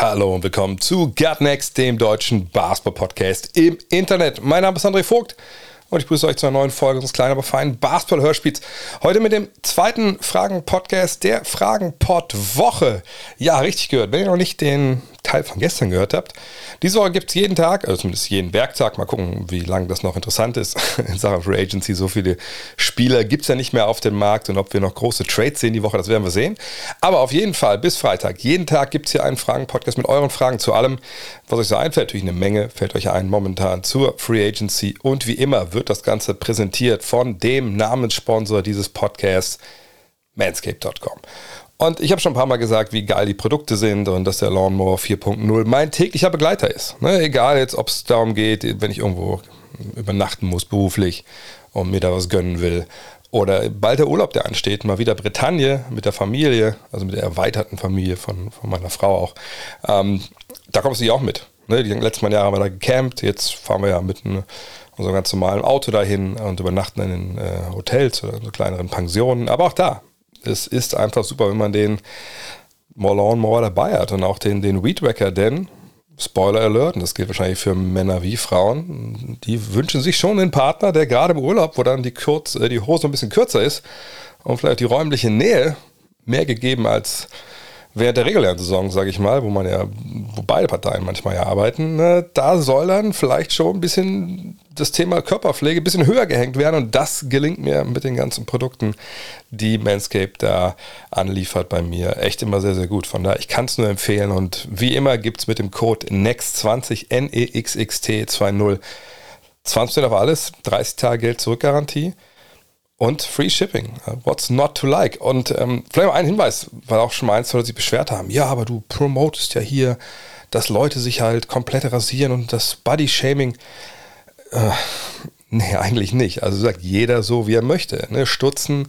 Hallo und willkommen zu Gut Next, dem deutschen Basketball-Podcast im Internet. Mein Name ist André Vogt und ich begrüße euch zu einer neuen Folge unseres kleinen, aber feinen Basketball-Hörspiels. Heute mit dem zweiten Fragen-Podcast der Fragen-Pod-Woche. Ja, richtig gehört. Wenn ihr noch nicht den Teil von gestern gehört habt, diese Woche gibt es jeden Tag, also zumindest jeden Werktag, mal gucken, wie lange das noch interessant ist in Sachen Free Agency. So viele Spieler gibt es ja nicht mehr auf dem Markt und ob wir noch große Trades sehen die Woche, das werden wir sehen. Aber auf jeden Fall bis Freitag, jeden Tag gibt es hier einen Fragen-Podcast mit euren Fragen zu allem, was euch so einfällt. Natürlich eine Menge fällt euch ein momentan zur Free Agency und wie immer wird das Ganze präsentiert von dem Namenssponsor dieses Podcasts, manscape.com. Und ich habe schon ein paar Mal gesagt, wie geil die Produkte sind und dass der Lawnmower 4.0 mein täglicher Begleiter ist. Ne, egal jetzt, ob es darum geht, wenn ich irgendwo übernachten muss beruflich und mir da was gönnen will. Oder bald der Urlaub, der ansteht, mal wieder Bretagne mit der Familie, also mit der erweiterten Familie von, von meiner Frau auch. Ähm, da kommst du ja auch mit. Ne, die letzten Mal Jahre haben wir da gecampt, jetzt fahren wir ja mit einem, unserem ganz normalen Auto dahin und übernachten in den äh, Hotels oder in so kleineren Pensionen. Aber auch da, es ist einfach super, wenn man den Morlawn Moore dabei hat und auch den, den Weed denn Spoiler Alert, und das gilt wahrscheinlich für Männer wie Frauen, die wünschen sich schon einen Partner, der gerade im Urlaub, wo dann die, Kurz, äh, die Hose ein bisschen kürzer ist und vielleicht die räumliche Nähe mehr gegeben als während der regulären Saison, sage ich mal, wo man ja, wo beide Parteien manchmal ja arbeiten, ne, da soll dann vielleicht schon ein bisschen das Thema Körperpflege ein bisschen höher gehängt werden und das gelingt mir mit den ganzen Produkten, die Manscaped da anliefert bei mir. Echt immer sehr, sehr gut. Von daher, ich kann es nur empfehlen und wie immer gibt es mit dem Code NEXT20, N-E-X-X-T-20, 20 auf alles, 30 Tage Geld zurückgarantie und Free Shipping. What's not to like? Und ähm, vielleicht mal ein Hinweis, weil auch schon mal eins, sich beschwert haben. Ja, aber du promotest ja hier, dass Leute sich halt komplett rasieren und das Body Shaming. Äh, nee, eigentlich nicht. Also sagt jeder so, wie er möchte. Ne? Stutzen,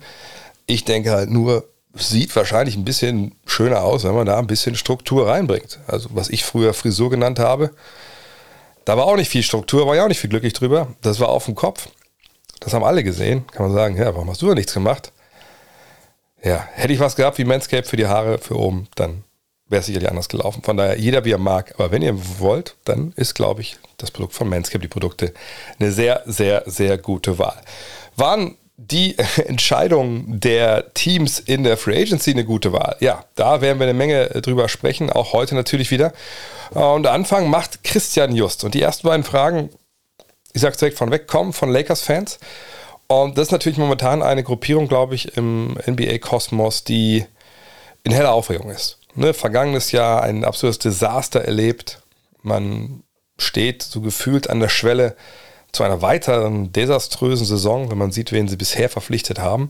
ich denke halt nur, sieht wahrscheinlich ein bisschen schöner aus, wenn man da ein bisschen Struktur reinbringt. Also was ich früher Frisur genannt habe, da war auch nicht viel Struktur, war ja auch nicht viel glücklich drüber. Das war auf dem Kopf. Das haben alle gesehen. Kann man sagen, ja, warum hast du da nichts gemacht? Ja, hätte ich was gehabt wie Manscaped für die Haare, für oben, dann wäre sicherlich anders gelaufen. Von daher, jeder wie er mag. Aber wenn ihr wollt, dann ist, glaube ich, das Produkt von Manscaped, die Produkte, eine sehr, sehr, sehr gute Wahl. Waren die Entscheidungen der Teams in der Free Agency eine gute Wahl? Ja, da werden wir eine Menge drüber sprechen, auch heute natürlich wieder. Und Anfang macht Christian Just. Und die ersten beiden Fragen, ich sage direkt von weg, kommen von Lakers-Fans. Und das ist natürlich momentan eine Gruppierung, glaube ich, im NBA-Kosmos, die in heller Aufregung ist. Ne, vergangenes Jahr ein absolutes Desaster erlebt. Man steht so gefühlt an der Schwelle zu einer weiteren desaströsen Saison, wenn man sieht, wen sie bisher verpflichtet haben.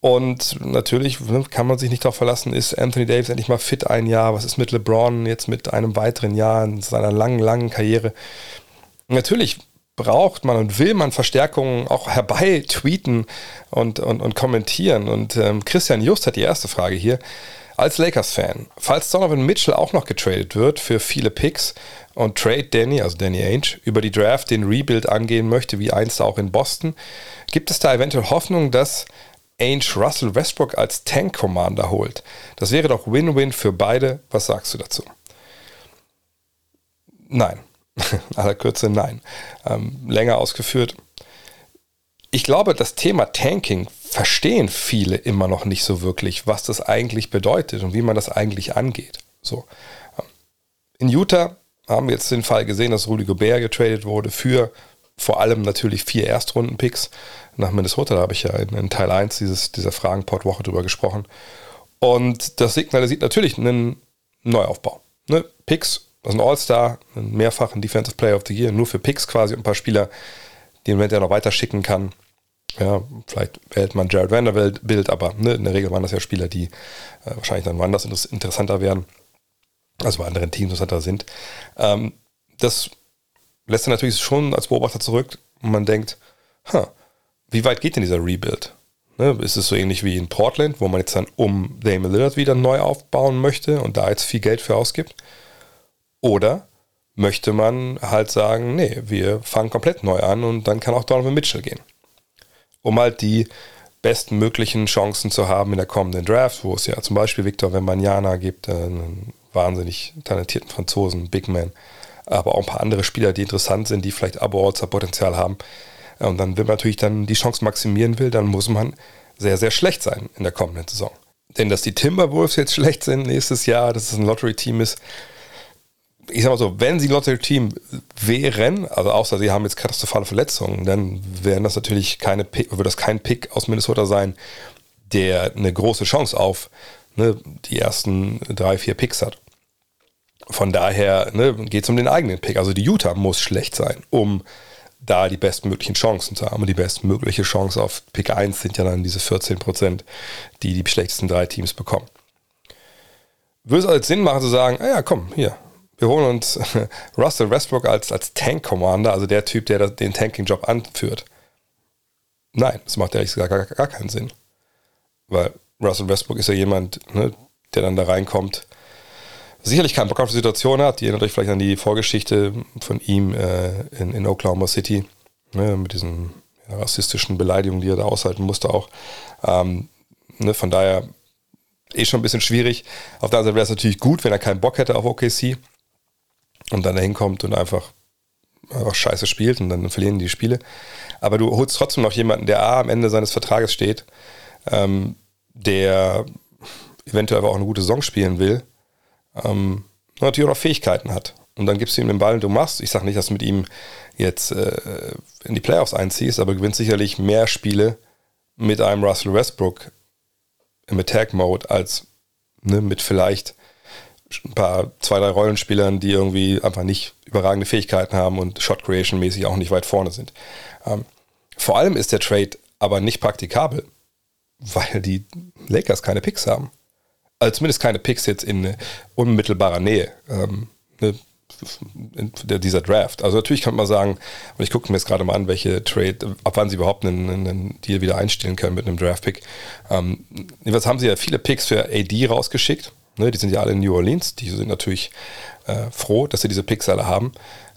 Und natürlich ne, kann man sich nicht darauf verlassen, ist Anthony Davis endlich mal fit ein Jahr? Was ist mit LeBron jetzt mit einem weiteren Jahr in seiner langen, langen Karriere? Natürlich braucht man und will man Verstärkungen auch herbei tweeten und, und, und kommentieren. Und ähm, Christian Just hat die erste Frage hier. Als Lakers-Fan, falls Donovan Mitchell auch noch getradet wird für viele Picks und Trade Danny, also Danny Ainge, über die Draft den Rebuild angehen möchte, wie einst auch in Boston, gibt es da eventuell Hoffnung, dass Ainge Russell Westbrook als Tank Commander holt? Das wäre doch Win-Win für beide. Was sagst du dazu? Nein. In aller Kürze nein. Ähm, länger ausgeführt. Ich glaube, das Thema Tanking verstehen viele immer noch nicht so wirklich, was das eigentlich bedeutet und wie man das eigentlich angeht. So. In Utah haben wir jetzt den Fall gesehen, dass Rudy Gobert getradet wurde für vor allem natürlich vier Erstrunden-Picks nach Minnesota. Da habe ich ja in, in Teil 1 dieses, dieser Fragenport-Woche drüber gesprochen. Und das signalisiert natürlich einen Neuaufbau. Ne? Picks das ist ein All-Star, einen mehrfachen Defensive Player of the Year, nur für Picks quasi und ein paar Spieler, die man ja noch weiter schicken kann. Ja, vielleicht wählt man Jared Vanderbilt, aber ne, in der Regel waren das ja Spieler, die äh, wahrscheinlich dann woanders interessanter werden, also bei anderen Teams interessanter sind. Ähm, das lässt er natürlich schon als Beobachter zurück und man denkt, huh, wie weit geht denn dieser Rebuild? Ne, ist es so ähnlich wie in Portland, wo man jetzt dann um Damian Lillard wieder neu aufbauen möchte und da jetzt viel Geld für ausgibt? Oder möchte man halt sagen, nee, wir fangen komplett neu an und dann kann auch Donovan Mitchell gehen. Um halt die bestmöglichen Chancen zu haben in der kommenden Draft, wo es ja zum Beispiel Victor Wembanyama gibt, äh, einen wahnsinnig talentierten Franzosen, Big Man, aber auch ein paar andere Spieler, die interessant sind, die vielleicht Abo-Potenzial haben. Und dann, wenn man natürlich dann die Chance maximieren will, dann muss man sehr, sehr schlecht sein in der kommenden Saison. Denn dass die Timberwolves jetzt schlecht sind nächstes Jahr, dass es ein Lottery-Team ist, ich sag mal so, wenn sie Lottery-Team wären, also außer sie haben jetzt katastrophale Verletzungen, dann wären das natürlich keine Pick, würde das kein Pick aus Minnesota sein, der eine große Chance auf ne, die ersten drei, vier Picks hat. Von daher ne, geht es um den eigenen Pick. Also die Utah muss schlecht sein, um da die bestmöglichen Chancen zu haben. Und die bestmögliche Chance auf Pick 1 sind ja dann diese 14 Prozent, die die schlechtesten drei Teams bekommen. Würde es also Sinn machen zu sagen, ah ja, komm, hier, wir holen uns Russell Westbrook als, als Tank-Commander, also der Typ, der den Tanking-Job anführt. Nein, das macht ehrlich gesagt gar, gar keinen Sinn. Weil Russell Westbrook ist ja jemand, ne, der dann da reinkommt, sicherlich keinen Bock auf die Situation hat. Ihr erinnert euch vielleicht an die Vorgeschichte von ihm äh, in, in, Oklahoma City, ne, mit diesen ja, rassistischen Beleidigungen, die er da aushalten musste auch. Ähm, ne, von daher eh schon ein bisschen schwierig. Auf der anderen Seite wäre es natürlich gut, wenn er keinen Bock hätte auf OKC und dann dahin kommt und einfach, einfach scheiße spielt und dann verlieren die Spiele. Aber du holst trotzdem noch jemanden, der A am Ende seines Vertrages steht, ähm, der eventuell aber auch eine gute Saison spielen will ähm, natürlich auch noch Fähigkeiten hat. Und dann gibst du ihm den Ball und du machst. Ich sage nicht, dass du mit ihm jetzt äh, in die Playoffs einziehst, aber du gewinnst sicherlich mehr Spiele mit einem Russell Westbrook im Attack-Mode als ne, mit vielleicht ein paar, zwei, drei Rollenspielern, die irgendwie einfach nicht überragende Fähigkeiten haben und Shot Creation mäßig auch nicht weit vorne sind. Ähm, vor allem ist der Trade aber nicht praktikabel, weil die Lakers keine Picks haben also zumindest keine Picks jetzt in unmittelbarer Nähe ähm, ne, dieser Draft. Also natürlich kann man sagen, und ich gucke mir jetzt gerade mal an, welche Trade, ab wann sie überhaupt einen, einen Deal wieder einstellen können mit einem Draft-Pick. Ähm, jedenfalls haben sie ja viele Picks für AD rausgeschickt. Ne, die sind ja alle in New Orleans. Die sind natürlich äh, froh, dass sie diese Picks alle haben.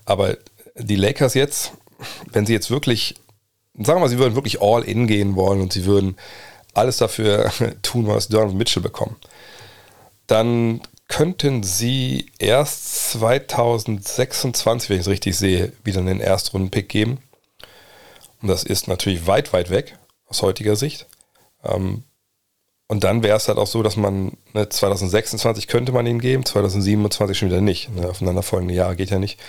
Aber die Lakers jetzt, wenn sie jetzt wirklich, sagen wir mal, sie würden wirklich all in gehen wollen und sie würden alles dafür tun, was Donovan Mitchell bekommen dann könnten sie erst 2026, wenn ich es richtig sehe, wieder einen Erstrunden-Pick geben. Und das ist natürlich weit, weit weg aus heutiger Sicht. Ähm, und dann wäre es halt auch so, dass man ne, 2026 könnte man ihn geben, 2027 schon wieder nicht. Ne, aufeinanderfolgende Jahre geht ja nicht.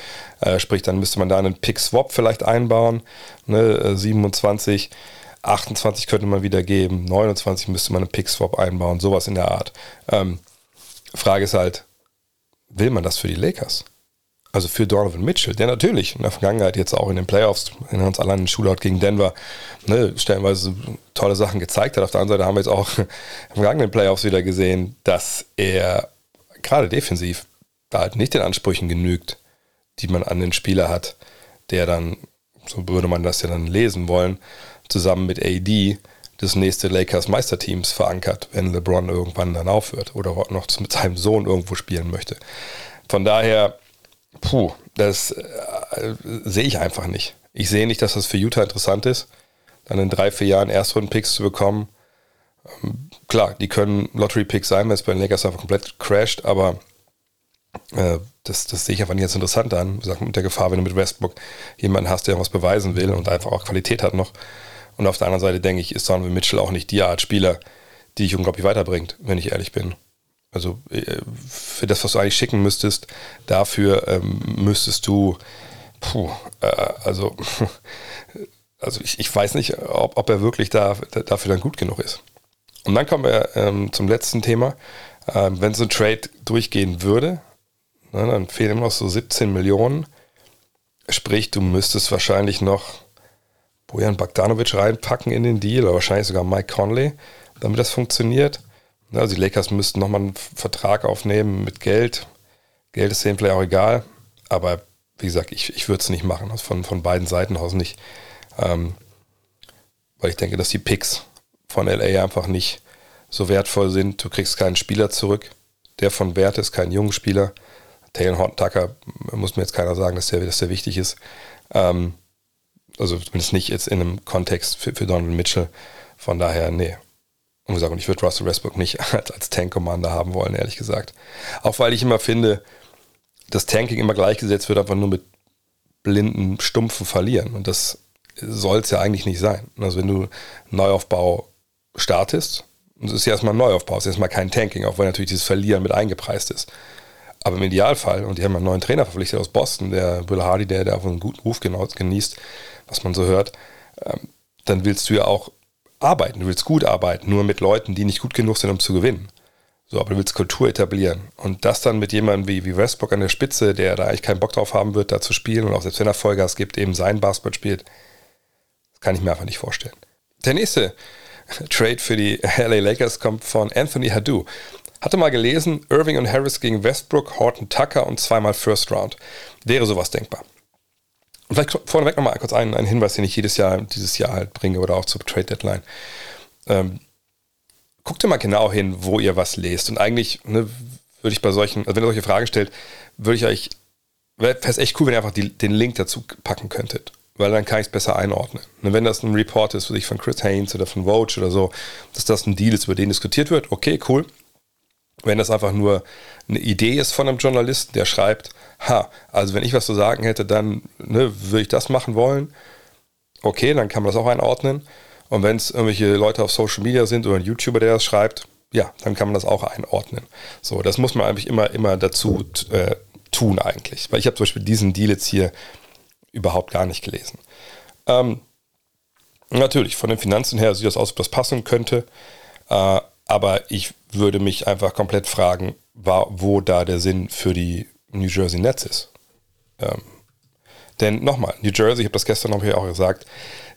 Äh, sprich, dann müsste man da einen Pick-Swap vielleicht einbauen. Ne, 27, 28 könnte man wieder geben, 29 müsste man einen Pick-Swap einbauen, sowas in der Art. Ähm, Frage ist halt, will man das für die Lakers? Also für Donovan Mitchell, der natürlich in der Vergangenheit jetzt auch in den Playoffs, in uns allein in Shootout gegen Denver, ne, stellenweise tolle Sachen gezeigt hat. Auf der anderen Seite haben wir jetzt auch den vergangenen Playoffs wieder gesehen, dass er gerade defensiv da halt nicht den Ansprüchen genügt, die man an den Spieler hat, der dann, so würde man das ja dann lesen wollen, zusammen mit AD das nächste Lakers Meisterteams verankert, wenn LeBron irgendwann dann aufhört oder noch mit seinem Sohn irgendwo spielen möchte. Von daher, puh, das äh, sehe ich einfach nicht. Ich sehe nicht, dass das für Utah interessant ist, dann in drei, vier Jahren Erstrunden-Picks zu bekommen. Ähm, klar, die können Lottery-Picks sein, wenn es bei den Lakers einfach komplett crasht, aber äh, das, das sehe ich einfach nicht als interessant an. Sag, mit der Gefahr, wenn du mit Westbrook jemanden hast, der was beweisen will und einfach auch Qualität hat noch, und auf der anderen Seite denke ich, ist Donovan Mitchell auch nicht die Art Spieler, die dich unglaublich weiterbringt, wenn ich ehrlich bin. Also äh, für das, was du eigentlich schicken müsstest, dafür ähm, müsstest du, puh, äh, also, also ich, ich weiß nicht, ob, ob er wirklich da, dafür dann gut genug ist. Und dann kommen wir ähm, zum letzten Thema. Ähm, wenn so ein Trade durchgehen würde, ne, dann fehlen immer noch so 17 Millionen. Sprich, du müsstest wahrscheinlich noch Bojan Bogdanovic reinpacken in den Deal oder wahrscheinlich sogar Mike Conley, damit das funktioniert. Also die Lakers müssten nochmal einen Vertrag aufnehmen mit Geld. Geld ist denen vielleicht auch egal, aber wie gesagt, ich, ich würde es nicht machen, also von, von beiden Seiten aus nicht. Ähm, weil ich denke, dass die Picks von LA einfach nicht so wertvoll sind. Du kriegst keinen Spieler zurück, der von Wert ist, keinen jungen Spieler. Taylor Horton Tucker muss mir jetzt keiner sagen, dass der, dass der wichtig ist. Ähm, also zumindest nicht jetzt in einem Kontext für, für Donald Mitchell. Von daher, nee. Und gesagt, ich würde Russell Westbrook nicht als, als Tank-Commander haben wollen, ehrlich gesagt. Auch weil ich immer finde, dass Tanking immer gleichgesetzt wird, einfach nur mit blinden, stumpfen Verlieren. Und das soll es ja eigentlich nicht sein. Also wenn du Neuaufbau startest, und es ist ja erstmal ein Neuaufbau, es ist erstmal kein Tanking, auch wenn natürlich dieses Verlieren mit eingepreist ist. Aber im Idealfall, und die haben einen neuen Trainer verpflichtet aus Boston, der Bill Hardy, der, der auch einen guten Ruf genießt, was man so hört, ähm, dann willst du ja auch arbeiten, du willst gut arbeiten, nur mit Leuten, die nicht gut genug sind, um zu gewinnen. So, aber du willst Kultur etablieren. Und das dann mit jemandem wie, wie Westbrook an der Spitze, der da eigentlich keinen Bock drauf haben wird, da zu spielen und auch selbst wenn er Vollgas gibt, eben sein Basketball spielt, das kann ich mir einfach nicht vorstellen. Der nächste Trade für die LA Lakers kommt von Anthony Hadou. Hatte mal gelesen, Irving und Harris gegen Westbrook, Horton Tucker und zweimal First Round. Wäre sowas denkbar. Und vielleicht vorneweg nochmal kurz einen, einen Hinweis, den ich jedes Jahr, dieses Jahr halt bringe oder auch zur Trade Deadline. Ähm, guckt ihr mal genau hin, wo ihr was lest. Und eigentlich ne, würde ich bei solchen, also wenn ihr solche Fragen stellt, würde ich euch, wäre es echt cool, wenn ihr einfach die, den Link dazu packen könntet. Weil dann kann ich es besser einordnen. Und wenn das ein Report ist, sich von Chris Haynes oder von Vogue oder so, dass das ein Deal ist, über den diskutiert wird, okay, cool. Wenn das einfach nur eine Idee ist von einem Journalisten, der schreibt, ha, also wenn ich was zu sagen hätte, dann ne, würde ich das machen wollen. Okay, dann kann man das auch einordnen. Und wenn es irgendwelche Leute auf Social Media sind oder ein YouTuber, der das schreibt, ja, dann kann man das auch einordnen. So, das muss man eigentlich immer, immer dazu äh, tun eigentlich. Weil ich habe zum Beispiel diesen Deal jetzt hier überhaupt gar nicht gelesen. Ähm, natürlich, von den Finanzen her sieht das aus, ob das passen könnte. Äh, aber ich würde mich einfach komplett fragen, war, wo da der Sinn für die New Jersey Nets ist. Ähm, denn nochmal, New Jersey, ich habe das gestern noch hier auch gesagt,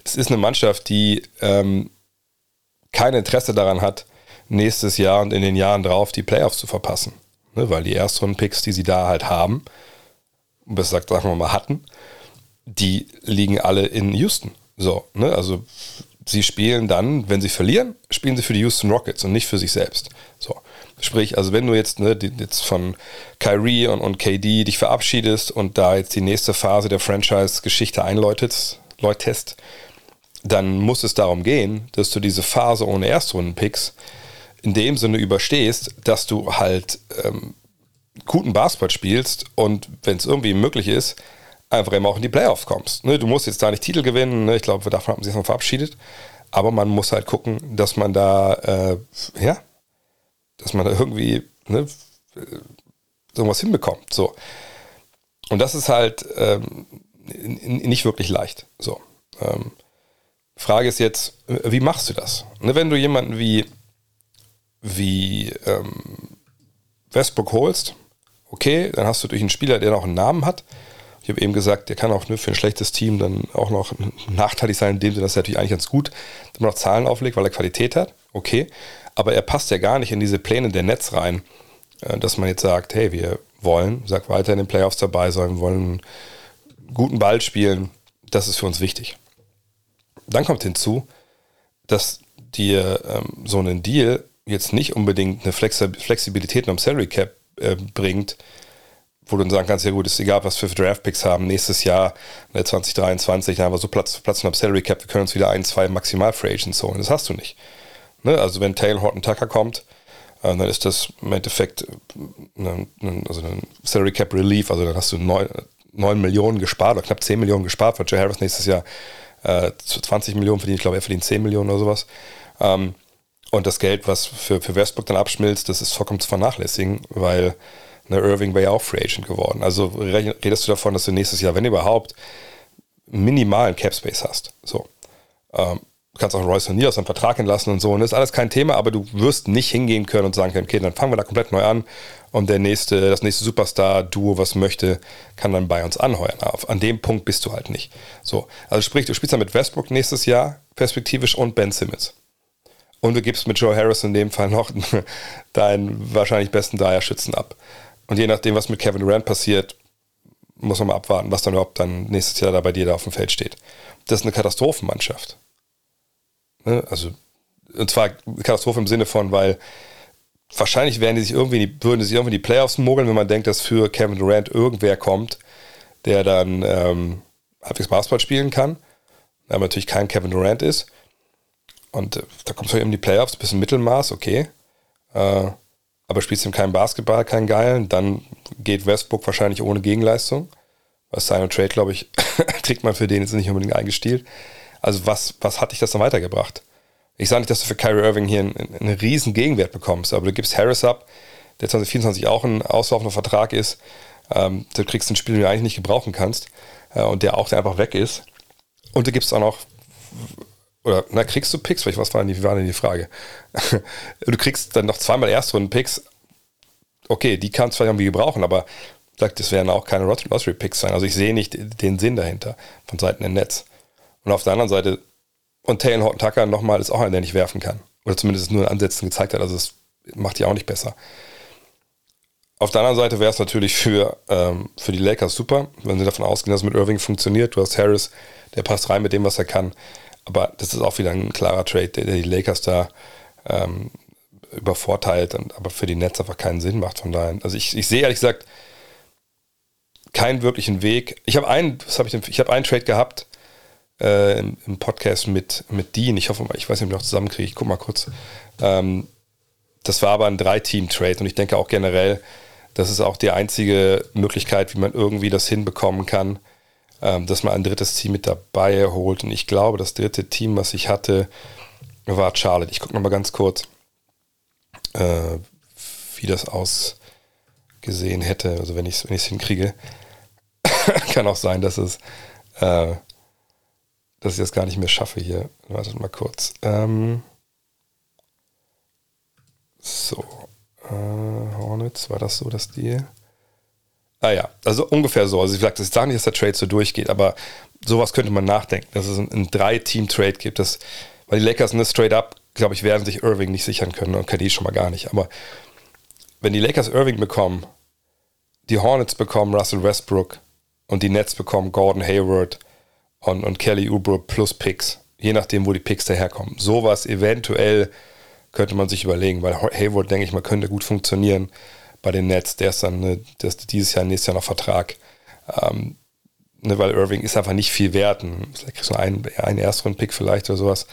es ist eine Mannschaft, die ähm, kein Interesse daran hat, nächstes Jahr und in den Jahren drauf die Playoffs zu verpassen. Ne, weil die ersten Picks, die sie da halt haben, besser gesagt, sagen wir mal, hatten, die liegen alle in Houston. So, ne, also sie spielen dann, wenn sie verlieren, spielen sie für die Houston Rockets und nicht für sich selbst. So. Sprich, also wenn du jetzt, ne, jetzt von Kyrie und, und KD dich verabschiedest und da jetzt die nächste Phase der Franchise-Geschichte einläutest, läutest, dann muss es darum gehen, dass du diese Phase ohne Erstrunden-Picks in dem Sinne überstehst, dass du halt ähm, guten Basketball spielst und wenn es irgendwie möglich ist, einfach immer auch in die Playoffs kommst. Ne, du musst jetzt da nicht Titel gewinnen, ne, ich glaube, davon haben sie sich noch verabschiedet, aber man muss halt gucken, dass man da, äh, ja, dass man da irgendwie ne, irgendwas hinbekommt. So. Und das ist halt ähm, nicht wirklich leicht. So. Ähm, Frage ist jetzt, wie machst du das? Ne, wenn du jemanden wie, wie ähm, Westbrook holst, okay, dann hast du durch einen Spieler, der noch einen Namen hat. Ich habe eben gesagt, der kann auch ne, für ein schlechtes Team dann auch noch nachteilig sein, in dem Sinne, dass er natürlich eigentlich ganz gut man noch Zahlen auflegt, weil er Qualität hat. Okay aber er passt ja gar nicht in diese Pläne der Netz rein, äh, dass man jetzt sagt, hey, wir wollen, sag weiter in den Playoffs dabei sein, wir wollen einen guten Ball spielen, das ist für uns wichtig. Dann kommt hinzu, dass dir ähm, so ein Deal jetzt nicht unbedingt eine Flexibilität am Salary Cap äh, bringt, wo du dann sagen kannst, ja gut, ist egal, was wir für Draftpicks haben, nächstes Jahr, 2023, dann haben wir so Platz, Platz am Salary Cap, wir können uns wieder ein, zwei maximal Free Agents holen. Das hast du nicht. Ne? Also wenn Taylor Horton Tucker kommt, äh, dann ist das im Endeffekt eine, eine, also ein Salary Cap Relief, also dann hast du 9, 9 Millionen gespart oder knapp 10 Millionen gespart, weil Joe Harris nächstes Jahr äh, 20 Millionen verdient, ich glaube, er verdient 10 Millionen oder sowas. Ähm, und das Geld, was für, für Westbrook dann abschmilzt, das ist vollkommen zu vernachlässigen, weil ne, Irving wäre ja auch Free Agent geworden. Also redest du davon, dass du nächstes Jahr, wenn überhaupt, minimalen Cap Space hast. So. Ähm, Du kannst auch Royce O'Neill aus seinem Vertrag entlassen und so. Und das ist alles kein Thema, aber du wirst nicht hingehen können und sagen können, okay, dann fangen wir da komplett neu an und der nächste, das nächste Superstar-Duo, was möchte, kann dann bei uns anheuern. An dem Punkt bist du halt nicht. So. Also sprich, du spielst dann mit Westbrook nächstes Jahr perspektivisch und Ben Simmons. Und du gibst mit Joe Harris in dem Fall noch deinen wahrscheinlich besten Dreierschützen ab. Und je nachdem, was mit Kevin Durant passiert, muss man mal abwarten, was dann überhaupt dann nächstes Jahr da bei dir da auf dem Feld steht. Das ist eine Katastrophenmannschaft. Ne? Also, und zwar Katastrophe im Sinne von, weil wahrscheinlich werden die sich irgendwie die, würden die sich irgendwie die Playoffs mogeln, wenn man denkt, dass für Kevin Durant irgendwer kommt, der dann ähm, halbwegs Basketball spielen kann. Aber natürlich kein Kevin Durant ist. Und äh, da kommst du eben in die Playoffs, bisschen Mittelmaß, okay. Äh, aber spielst du keinen Basketball, keinen geilen, dann geht Westbrook wahrscheinlich ohne Gegenleistung. Was Simon Trade, glaube ich, kriegt man für den jetzt nicht unbedingt eingestielt. Also was, was hat dich das dann weitergebracht? Ich sage nicht, dass du für Kyrie Irving hier einen, einen riesen Gegenwert bekommst, aber du gibst Harris ab, der 2024 auch ein auslaufender Vertrag ist. Ähm, du kriegst ein Spiel, den du eigentlich nicht gebrauchen kannst äh, und der auch einfach weg ist. Und du gibst auch noch, oder na, kriegst du Picks? Was war denn, die, war denn die Frage? du kriegst dann noch zweimal Erstrunden-Picks. Okay, die kannst du vielleicht irgendwie gebrauchen, aber sagt, das werden auch keine Lottery-Picks sein. Also ich sehe nicht den Sinn dahinter von Seiten der Netz. Und auf der anderen Seite und Taylor Horton Tucker nochmal ist auch einer, der nicht werfen kann. Oder zumindest nur in Ansätzen gezeigt hat. Also es macht die auch nicht besser. Auf der anderen Seite wäre es natürlich für, ähm, für die Lakers super, wenn sie davon ausgehen, dass es mit Irving funktioniert. Du hast Harris, der passt rein mit dem, was er kann. Aber das ist auch wieder ein klarer Trade, der, die Lakers da ähm, übervorteilt, und, aber für die Nets einfach keinen Sinn macht. Von daher, also ich, ich sehe ehrlich gesagt keinen wirklichen Weg. Ich habe einen, was ich ich habe einen Trade gehabt, äh, im, im, Podcast mit, mit Dean. Ich hoffe mal, ich weiß nicht, ob ich noch zusammenkriege. Ich guck mal kurz. Ähm, das war aber ein Drei-Team-Trade und ich denke auch generell, das ist auch die einzige Möglichkeit, wie man irgendwie das hinbekommen kann, ähm, dass man ein drittes Team mit dabei holt. Und ich glaube, das dritte Team, was ich hatte, war Charlotte. Ich gucke noch mal ganz kurz, äh, wie das ausgesehen hätte. Also wenn ich es wenn hinkriege, kann auch sein, dass es äh, dass ich das gar nicht mehr schaffe hier. Wartet mal kurz. Ähm so. Äh, Hornets, war das so das Deal? Ah ja, also ungefähr so. Also ich sage, ich sage nicht, dass der Trade so durchgeht, aber sowas könnte man nachdenken, dass es ein, ein Drei-Team-Trade gibt. Das, weil die Lakers in das Trade-Up, glaube ich, werden sich Irving nicht sichern können und KD schon mal gar nicht. Aber wenn die Lakers Irving bekommen, die Hornets bekommen Russell Westbrook und die Nets bekommen Gordon Hayward und, und Kelly Oubre plus Picks, je nachdem, wo die Picks daherkommen. Sowas eventuell könnte man sich überlegen, weil Hayward, denke ich mal, könnte gut funktionieren bei den Nets. Der ist dann ne, der ist dieses Jahr, nächstes Jahr noch Vertrag. Ähm, ne, weil Irving ist einfach nicht viel wert. Vielleicht kriegst du einen, einen Erstrunden-Pick vielleicht oder sowas.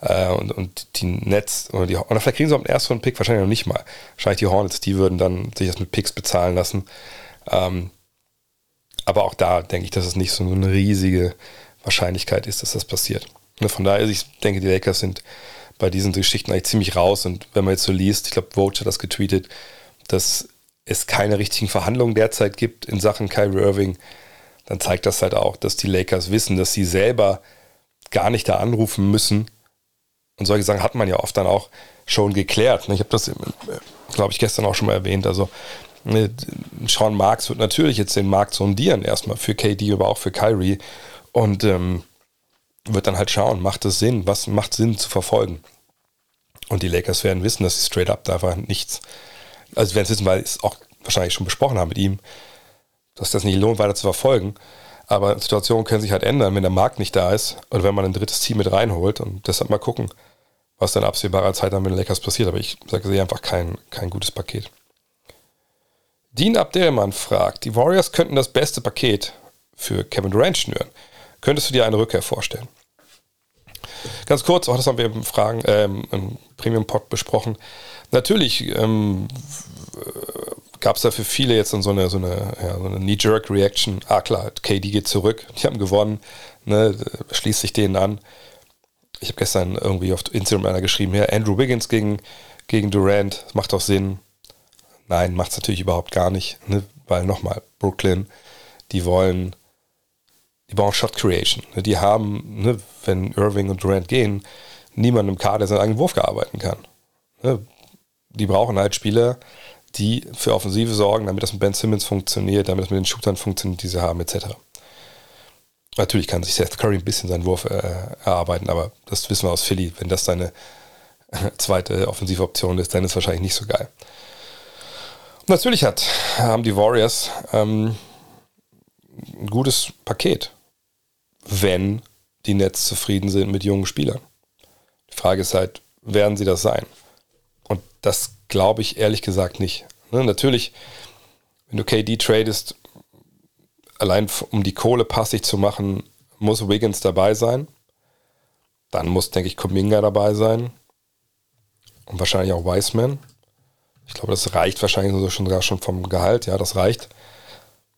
Äh, und, und die Nets, oder, die, oder vielleicht kriegen sie auch einen Erstrunden-Pick, wahrscheinlich noch nicht mal. Wahrscheinlich die Hornets, die würden dann sich das mit Picks bezahlen lassen. Ähm, aber auch da denke ich, dass es nicht so eine riesige Wahrscheinlichkeit ist, dass das passiert. Ne, von daher, ich denke, die Lakers sind bei diesen Geschichten eigentlich ziemlich raus. Und wenn man jetzt so liest, ich glaube, Vogue hat das getweetet, dass es keine richtigen Verhandlungen derzeit gibt in Sachen Kyrie Irving, dann zeigt das halt auch, dass die Lakers wissen, dass sie selber gar nicht da anrufen müssen. Und solche Sachen hat man ja oft dann auch schon geklärt. Ne, ich habe das, glaube ich, gestern auch schon mal erwähnt. Also ne, Sean Marks wird natürlich jetzt den Markt sondieren, erstmal für KD, aber auch für Kyrie und ähm, wird dann halt schauen, macht es Sinn, was macht Sinn zu verfolgen. Und die Lakers werden wissen, dass sie straight up da einfach nichts, also werden es wissen, weil sie es auch wahrscheinlich schon besprochen haben mit ihm, dass das nicht lohnt, weiter zu verfolgen. Aber Situationen können sich halt ändern, wenn der Markt nicht da ist oder wenn man ein drittes Team mit reinholt und deshalb mal gucken, was dann absehbarer Zeit dann mit den Lakers passiert. Aber ich sage sie einfach kein, kein gutes Paket. Dean Abdelmann fragt, die Warriors könnten das beste Paket für Kevin Durant schnüren. Könntest du dir eine Rückkehr vorstellen? Ganz kurz, auch das haben wir im Fragen, ähm, im Premium-Pod besprochen. Natürlich ähm, gab es da für viele jetzt so eine, so eine, ja, so eine Knee-Jerk-Reaction. Ah klar, KD geht zurück, die haben gewonnen, ne, schließt sich denen an. Ich habe gestern irgendwie auf Instagram einer geschrieben, ja, Andrew Wiggins gegen, gegen Durant, das macht doch Sinn. Nein, macht es natürlich überhaupt gar nicht, ne, weil nochmal, Brooklyn, die wollen die brauchen Shot Creation. Ne, die haben, ne, wenn Irving und Durant gehen, niemanden im Kader, der seinen eigenen Wurf gearbeiten kann. Ne, die brauchen halt Spieler, die für Offensive sorgen, damit das mit Ben Simmons funktioniert, damit das mit den Shootern funktioniert, die sie haben, etc. Natürlich kann sich Seth Curry ein bisschen seinen Wurf äh, erarbeiten, aber das wissen wir aus Philly. Wenn das seine zweite offensive Option ist, dann ist es wahrscheinlich nicht so geil. Und natürlich hat, haben die Warriors ähm, ein gutes Paket, wenn die Nets zufrieden sind mit jungen Spielern. Die Frage ist halt, werden sie das sein? Und das glaube ich ehrlich gesagt nicht. Ne, natürlich, wenn du KD tradest, allein um die Kohle passig zu machen, muss Wiggins dabei sein. Dann muss, denke ich, Kuminga dabei sein. Und wahrscheinlich auch Wiseman. Ich glaube, das reicht wahrscheinlich sogar schon vom Gehalt. Ja, das reicht.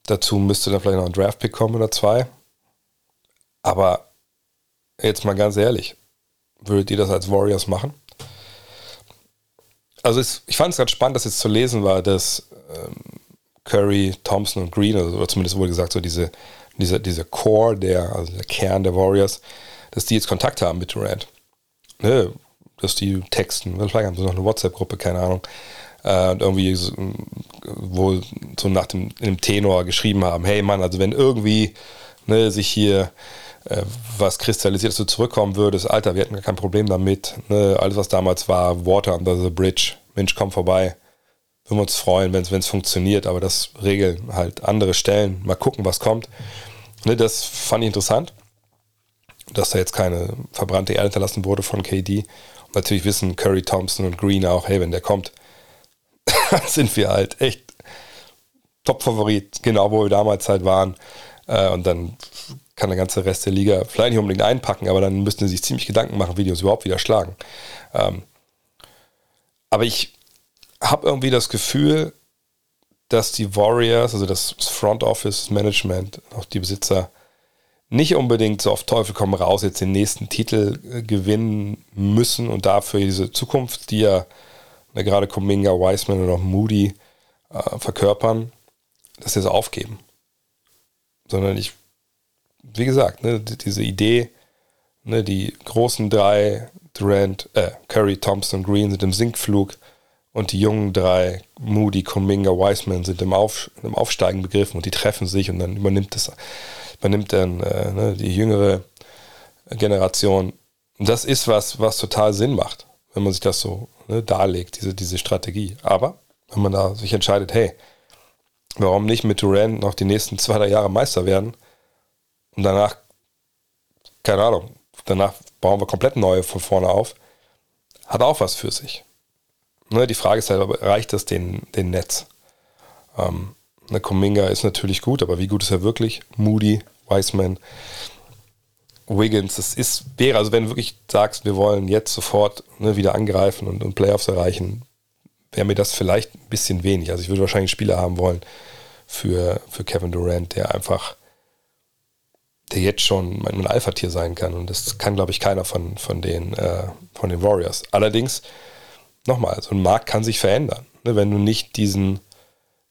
Dazu müsste dann vielleicht noch ein Draftpick kommen oder zwei. Aber jetzt mal ganz ehrlich, würdet ihr das als Warriors machen? Also es, ich fand es ganz spannend, dass jetzt zu lesen war, dass ähm, Curry, Thompson und Green, also, oder zumindest wurde gesagt, so diese, diese, diese Core, der, also der Kern der Warriors, dass die jetzt Kontakt haben mit Durant. Ne? Dass die texten, vielleicht haben sie noch eine WhatsApp-Gruppe, keine Ahnung. Äh, und irgendwie so, wohl so nach dem, dem Tenor geschrieben haben, hey Mann, also wenn irgendwie ne, sich hier was kristallisiert, dass du zurückkommen würdest, Alter, wir hätten gar kein Problem damit. Ne? Alles, was damals war, Water under the Bridge, Mensch, komm vorbei. Würden wir uns freuen, wenn es funktioniert, aber das regeln halt andere Stellen. Mal gucken, was kommt. Ne, das fand ich interessant, dass da jetzt keine verbrannte Erde hinterlassen wurde von KD. Und natürlich wissen Curry, Thompson und Green auch, hey, wenn der kommt, sind wir halt echt Top-Favorit, genau wo wir damals halt waren. Äh, und dann kann der ganze Rest der Liga vielleicht nicht unbedingt einpacken, aber dann müssten sie sich ziemlich Gedanken machen, wie die uns überhaupt wieder schlagen. Ähm, aber ich habe irgendwie das Gefühl, dass die Warriors, also das Front Office Management, auch die Besitzer, nicht unbedingt so auf Teufel komm raus jetzt den nächsten Titel äh, gewinnen müssen und dafür diese Zukunft, die ja ne, gerade Kuminga, Wiseman und auch Moody äh, verkörpern, dass sie es aufgeben. Sondern ich wie gesagt, ne, diese Idee, ne, die großen drei, Durant, äh, Curry, Thompson, Green sind im Sinkflug und die jungen drei, Moody, Kuminga, Wiseman, sind im, Auf, im Aufsteigen begriffen und die treffen sich und dann übernimmt das, übernimmt dann äh, ne, die jüngere Generation. Und das ist was, was total Sinn macht, wenn man sich das so ne, darlegt, diese, diese Strategie. Aber wenn man da sich entscheidet, hey, warum nicht mit Durant noch die nächsten zwei, drei Jahre Meister werden, und danach, keine Ahnung, danach bauen wir komplett neue von vorne auf. Hat auch was für sich. Ne, die Frage ist halt, reicht das den, den Netz? Ähm, ne, Kuminga ist natürlich gut, aber wie gut ist er wirklich? Moody, Wiseman, Wiggins, das ist, wäre, also wenn du wirklich sagst, wir wollen jetzt sofort ne, wieder angreifen und, und Playoffs erreichen, wäre mir das vielleicht ein bisschen wenig. Also ich würde wahrscheinlich Spieler haben wollen für, für Kevin Durant, der einfach der jetzt schon mein, Alpha-Tier sein kann. Und das kann, glaube ich, keiner von, von, den, äh, von den Warriors. Allerdings, nochmal, so ein Markt kann sich verändern. Ne? Wenn du nicht diesen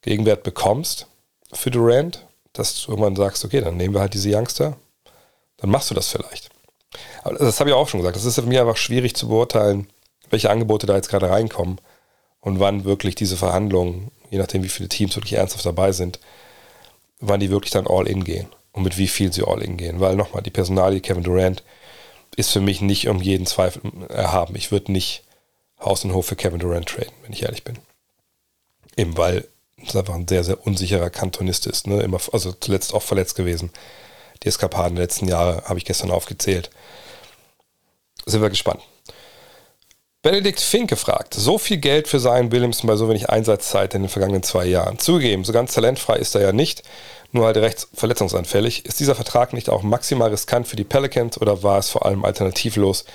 Gegenwert bekommst für Durant, dass du irgendwann sagst, okay, dann nehmen wir halt diese Youngster, dann machst du das vielleicht. Aber das habe ich auch schon gesagt. Das ist für mich einfach schwierig zu beurteilen, welche Angebote da jetzt gerade reinkommen und wann wirklich diese Verhandlungen, je nachdem wie viele Teams wirklich ernsthaft dabei sind, wann die wirklich dann all in gehen und mit wie viel sie all in gehen. Weil nochmal, die Personalie Kevin Durant ist für mich nicht um jeden Zweifel erhaben. Ich würde nicht Haus und Hof für Kevin Durant traden, wenn ich ehrlich bin. Eben weil es einfach ein sehr, sehr unsicherer Kantonist ist. Ne? Immer, also zuletzt auch verletzt gewesen. Die Eskapaden der letzten Jahre habe ich gestern aufgezählt. Sind wir gespannt. Benedikt Fink gefragt, so viel Geld für Zion Williamson bei so wenig Einsatzzeit in den vergangenen zwei Jahren. Zugegeben, so ganz talentfrei ist er ja nicht nur halt recht verletzungsanfällig. Ist dieser Vertrag nicht auch maximal riskant für die Pelicans oder war es vor allem alternativlos?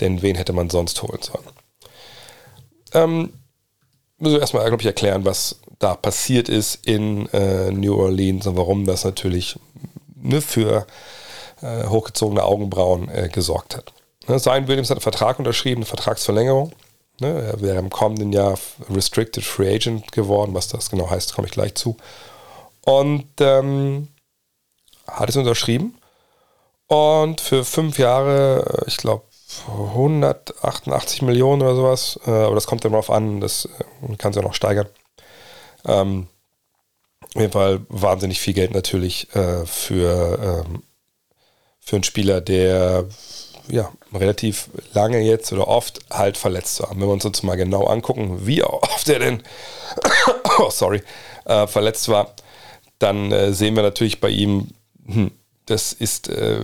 Denn wen hätte man sonst holen sollen? Ähm, müssen wir erstmal, glaube ich, erklären, was da passiert ist in äh, New Orleans und warum das natürlich ne, für äh, hochgezogene Augenbrauen äh, gesorgt hat. Ne, Zion Williams hat einen Vertrag unterschrieben, eine Vertragsverlängerung. Ne, er wäre im kommenden Jahr Restricted Free Agent geworden. Was das genau heißt, komme ich gleich zu und ähm, hat es unterschrieben. Und für fünf Jahre, ich glaube, 188 Millionen oder sowas, äh, aber das kommt dann darauf an, das äh, kann sich auch noch steigern. Ähm, auf jeden Fall wahnsinnig viel Geld natürlich äh, für, ähm, für einen Spieler, der ja, relativ lange jetzt oder oft halt verletzt war. Wenn wir uns uns mal genau angucken, wie oft er denn oh, sorry, äh, verletzt war, dann äh, sehen wir natürlich bei ihm hm, das ist äh,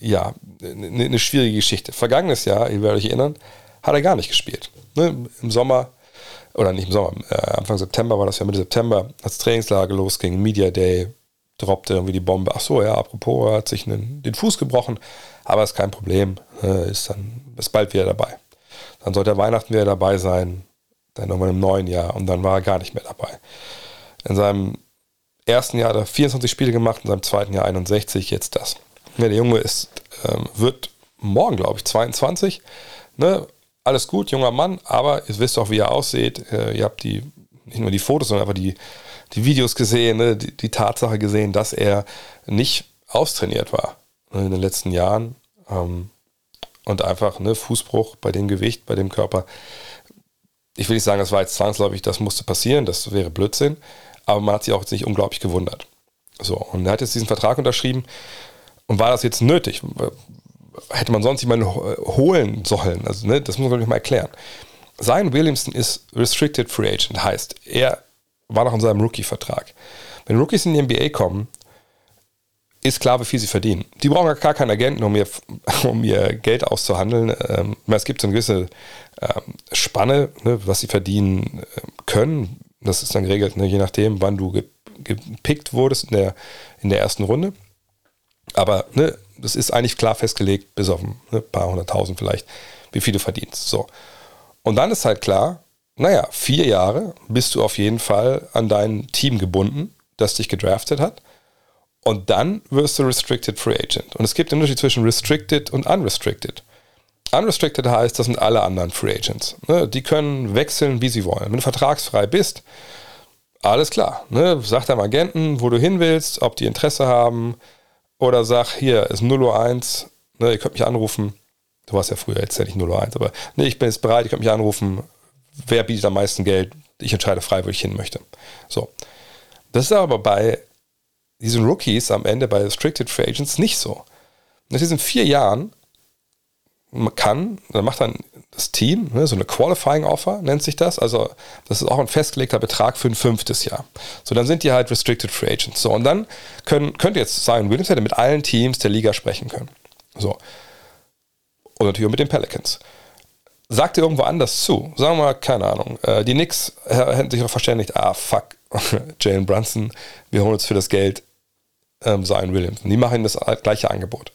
ja eine ne schwierige Geschichte. Vergangenes Jahr, ihr werdet euch erinnern, hat er gar nicht gespielt. Ne? Im Sommer, oder nicht im Sommer, äh, Anfang September war das ja Mitte September, als Trainingslager losging, Media Day, droppte irgendwie die Bombe. Ach so, ja, apropos, er hat sich einen, den Fuß gebrochen, aber ist kein Problem, äh, ist dann ist bald wieder dabei. Dann sollte er Weihnachten wieder dabei sein, dann nochmal im neuen Jahr und dann war er gar nicht mehr dabei. In seinem ersten Jahr hat er 24 Spiele gemacht, in seinem zweiten Jahr 61, jetzt das. Ja, der Junge ist, ähm, wird morgen, glaube ich, 22. Ne? Alles gut, junger Mann, aber ihr wisst auch, wie er aussieht. Äh, ihr habt die, nicht nur die Fotos, sondern einfach die, die Videos gesehen, ne? die, die, Tatsache gesehen, dass er nicht austrainiert war ne? in den letzten Jahren. Ähm, und einfach ne, Fußbruch bei dem Gewicht, bei dem Körper. Ich will nicht sagen, das war jetzt zwangsläufig, das musste passieren, das wäre Blödsinn, aber man hat sich auch jetzt nicht unglaublich gewundert. So, und er hat jetzt diesen Vertrag unterschrieben und war das jetzt nötig? Hätte man sonst jemanden holen sollen? Also, ne, das muss man, ich, mal erklären. Zion Williamson ist Restricted Free Agent, heißt, er war noch in seinem Rookie-Vertrag. Wenn Rookies in die NBA kommen, ist klar, wie viel sie verdienen. Die brauchen gar keinen Agenten, um ihr, um ihr Geld auszuhandeln. Ähm, es gibt so eine gewisse ähm, Spanne, ne, was sie verdienen äh, können. Das ist dann geregelt, ne, je nachdem, wann du gepickt wurdest in der, in der ersten Runde. Aber ne, das ist eigentlich klar festgelegt, bis auf ein ne, paar hunderttausend vielleicht, wie viel du verdienst. So. Und dann ist halt klar, naja, vier Jahre bist du auf jeden Fall an dein Team gebunden, das dich gedraftet hat. Und dann wirst du Restricted Free Agent. Und es gibt einen Unterschied zwischen Restricted und Unrestricted. Unrestricted heißt, das sind alle anderen Free Agents. Ne? Die können wechseln, wie sie wollen. Wenn du vertragsfrei bist, alles klar. Ne? Sag deinem Agenten, wo du hin willst, ob die Interesse haben. Oder sag, hier ist 001, ne, ihr könnt mich anrufen. Du warst ja früher jetzt ja nicht 001, aber ne, ich bin jetzt bereit, ihr könnt mich anrufen. Wer bietet am meisten Geld? Ich entscheide frei, wo ich hin möchte. So. Das ist aber bei diesen Rookies am Ende bei Restricted Free Agents nicht so. Nach diesen vier Jahren kann, dann macht dann das Team, ne, so eine Qualifying Offer nennt sich das. Also das ist auch ein festgelegter Betrag für ein fünftes Jahr. So, dann sind die halt Restricted Free Agents. So, und dann können, könnte jetzt Zion Williams hätte mit allen Teams der Liga sprechen können. So. Und natürlich auch mit den Pelicans. Sagt ihr irgendwo anders zu? Sagen wir mal, keine Ahnung. Äh, die Knicks hätten sich auch verständigt, ah, fuck, Jalen Brunson, wir holen uns für das Geld ähm, Zion Williams. Und die machen das gleiche Angebot.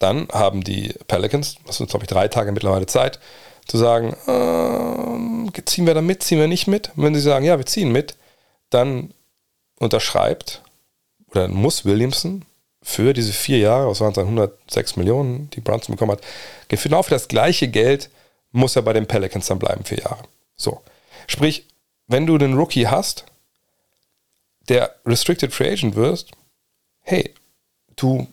Dann haben die Pelicans, das sind glaube ich drei Tage mittlerweile Zeit, zu sagen, äh, ziehen wir da mit, ziehen wir nicht mit. Und wenn sie sagen, ja, wir ziehen mit, dann unterschreibt oder muss Williamson für diese vier Jahre, was waren es dann 106 Millionen, die Brunson bekommen hat, genau für das gleiche Geld muss er bei den Pelicans dann bleiben, vier Jahre. So. Sprich, wenn du den Rookie hast, der Restricted Free Agent wirst, hey, du,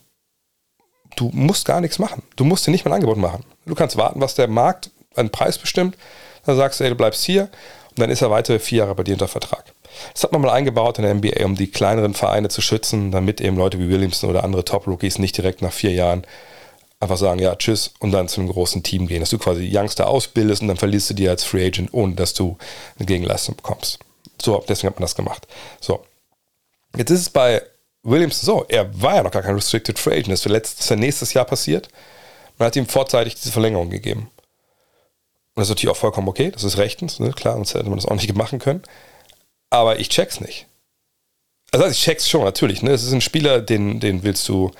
du musst gar nichts machen. Du musst dir nicht mal ein Angebot machen. Du kannst warten, was der Markt einen Preis bestimmt. Dann sagst du, hey, du bleibst hier und dann ist er weitere vier Jahre bei dir unter Vertrag. Das hat man mal eingebaut in der NBA, um die kleineren Vereine zu schützen, damit eben Leute wie Williamson oder andere Top-Rookies nicht direkt nach vier Jahren einfach sagen, ja, tschüss und dann zu einem großen Team gehen. Dass du quasi Youngster ausbildest und dann verlierst du die als Free Agent, ohne dass du eine Gegenleistung bekommst. So, deswegen hat man das gemacht. So, Jetzt ist es bei Williams so, er war ja noch gar kein Restricted Free Agent. Das ist, das nächstes Jahr passiert. Man hat ihm vorzeitig diese Verlängerung gegeben. Und das ist natürlich auch vollkommen okay, das ist rechtens, ne? klar, sonst hätte man das auch nicht machen können. Aber ich check's nicht. Also ich check's schon, natürlich. Ne? Es ist ein Spieler, den, den willst du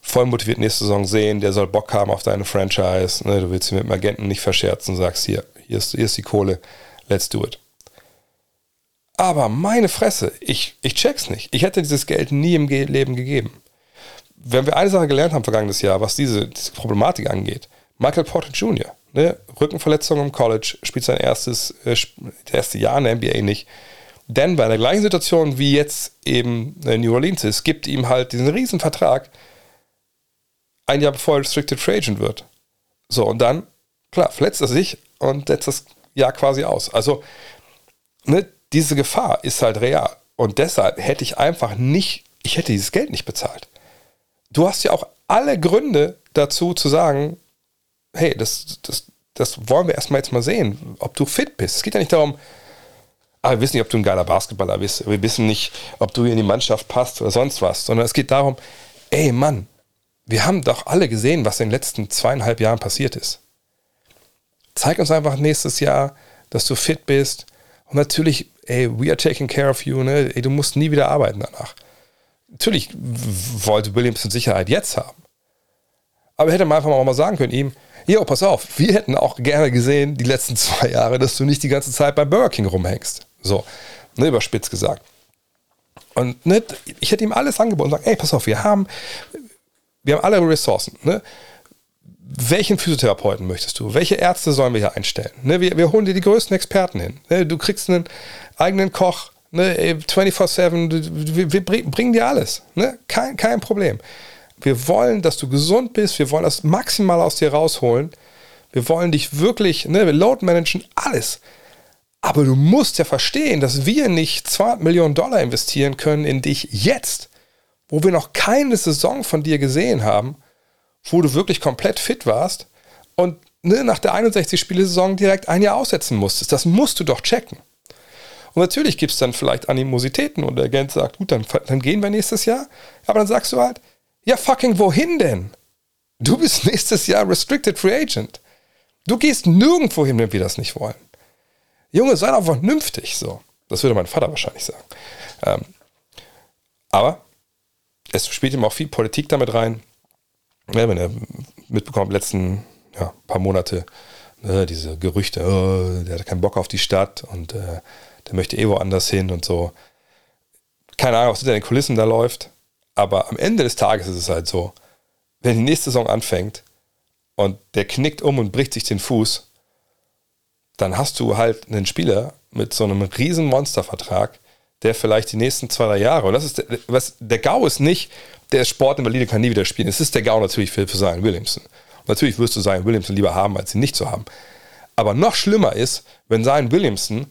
voll motiviert nächste Saison sehen, der soll Bock haben auf deine Franchise. Ne? Du willst ihn mit dem Agenten nicht verscherzen, sagst hier, hier ist, hier ist die Kohle, let's do it. Aber meine Fresse, ich, ich check's nicht. Ich hätte dieses Geld nie im Leben gegeben. Wenn wir eine Sache gelernt haben vergangenes Jahr, was diese, diese Problematik angeht, Michael Porter Jr., ne, Rückenverletzung im College, spielt sein erstes, äh, erste Jahr in der NBA nicht. Denn bei der gleichen Situation wie jetzt eben äh, New Orleans ist, gibt ihm halt diesen riesen Vertrag ein Jahr bevor er Restricted Free Agent wird. So, und dann, klar, verletzt er sich und setzt das Jahr quasi aus. Also, ne, diese Gefahr ist halt real. Und deshalb hätte ich einfach nicht, ich hätte dieses Geld nicht bezahlt. Du hast ja auch alle Gründe dazu zu sagen, hey, das, das, das wollen wir erstmal jetzt mal sehen, ob du fit bist. Es geht ja nicht darum, ah, wir wissen nicht, ob du ein geiler Basketballer bist. Wir wissen nicht, ob du in die Mannschaft passt oder sonst was. Sondern es geht darum, ey Mann, wir haben doch alle gesehen, was in den letzten zweieinhalb Jahren passiert ist. Zeig uns einfach nächstes Jahr, dass du fit bist. Und natürlich, ey, we are taking care of you, ne? Ey, du musst nie wieder arbeiten danach. Natürlich wollte Williams in Sicherheit jetzt haben. Aber hätte man einfach mal sagen können, ihm, jo, pass auf, wir hätten auch gerne gesehen, die letzten zwei Jahre, dass du nicht die ganze Zeit beim Burger King rumhängst. So, ne, überspitzt gesagt. Und ne, ich hätte ihm alles angeboten und sagen, ey, pass auf, wir haben, wir haben alle Ressourcen. Ne? Welchen Physiotherapeuten möchtest du? Welche Ärzte sollen wir hier einstellen? Ne, wir, wir holen dir die größten Experten hin. Ne, du kriegst einen eigenen Koch, ne, 24-7, wir, wir, bringen dir alles. Ne? Kein, kein Problem. Wir wollen, dass du gesund bist. Wir wollen das maximal aus dir rausholen. Wir wollen dich wirklich, ne, wir load managen, alles. Aber du musst ja verstehen, dass wir nicht 200 Millionen Dollar investieren können in dich jetzt, wo wir noch keine Saison von dir gesehen haben, wo du wirklich komplett fit warst und ne, nach der 61-Spiele-Saison direkt ein Jahr aussetzen musstest. Das musst du doch checken. Und natürlich gibt es dann vielleicht Animositäten und der Agent sagt, gut, dann, dann gehen wir nächstes Jahr. Aber dann sagst du halt, ja, fucking wohin denn? Du bist nächstes Jahr Restricted Free Agent. Du gehst nirgendwo hin, wenn wir das nicht wollen. Junge, sei doch vernünftig, so. Das würde mein Vater wahrscheinlich sagen. Ähm, aber es spielt ihm auch viel Politik damit rein. Ja, wenn er mitbekommt, letzten ja, paar Monate, ne, diese Gerüchte, oh, der hat keinen Bock auf die Stadt und äh, der möchte eh woanders hin und so. Keine Ahnung, was hinter den Kulissen da läuft. Aber am Ende des Tages ist es halt so, wenn die nächste Saison anfängt und der knickt um und bricht sich den Fuß, dann hast du halt einen Spieler mit so einem riesen Monstervertrag, der vielleicht die nächsten zwei, drei Jahre, und das ist was, der GAU ist nicht, der Sportinvalide kann nie wieder spielen. Es ist der GAU natürlich für, für Zion Williamson. Und natürlich wirst du Zion Williamson lieber haben, als ihn nicht zu haben. Aber noch schlimmer ist, wenn Zion Williamson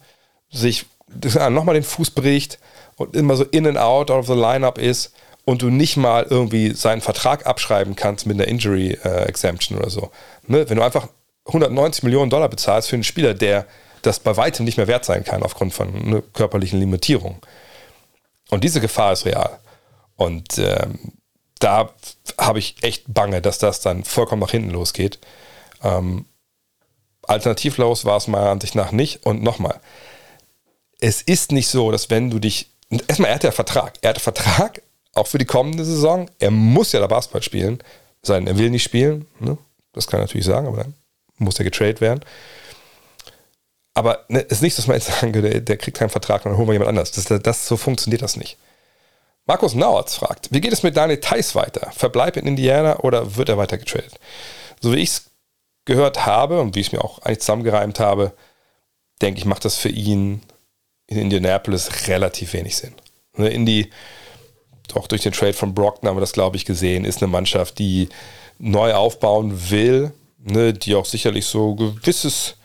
sich nochmal den Fuß bricht und immer so in and out, out of the lineup ist und du nicht mal irgendwie seinen Vertrag abschreiben kannst mit einer Injury äh, Exemption oder so. Ne? Wenn du einfach 190 Millionen Dollar bezahlst für einen Spieler, der das bei weitem nicht mehr wert sein kann aufgrund von ne, körperlichen Limitierungen. Und diese Gefahr ist real. Und ähm, da habe ich echt Bange, dass das dann vollkommen nach hinten losgeht. Ähm, alternativlos war es meiner Ansicht nach nicht. Und nochmal, es ist nicht so, dass wenn du dich. Erstmal, er hat ja Vertrag. Er hat Vertrag auch für die kommende Saison. Er muss ja da Basketball spielen. Sein, er will nicht spielen. Ne? Das kann er natürlich sagen, aber dann muss er getradet werden. Aber ne, es ist nicht, dass man jetzt sagen würde, der kriegt keinen Vertrag und dann holen wir jemand anders. Das, das, so funktioniert das nicht. Markus Nauertz fragt, wie geht es mit Daniel Theiss weiter? Verbleib in Indiana oder wird er weiter getradet? So wie ich es gehört habe und wie ich es mir auch eigentlich zusammengereimt habe, denke ich, macht das für ihn in Indianapolis relativ wenig Sinn. Ne, Indy auch durch den Trade von Brockton haben wir das, glaube ich, gesehen, ist eine Mannschaft, die neu aufbauen will, ne, die auch sicherlich so gewisses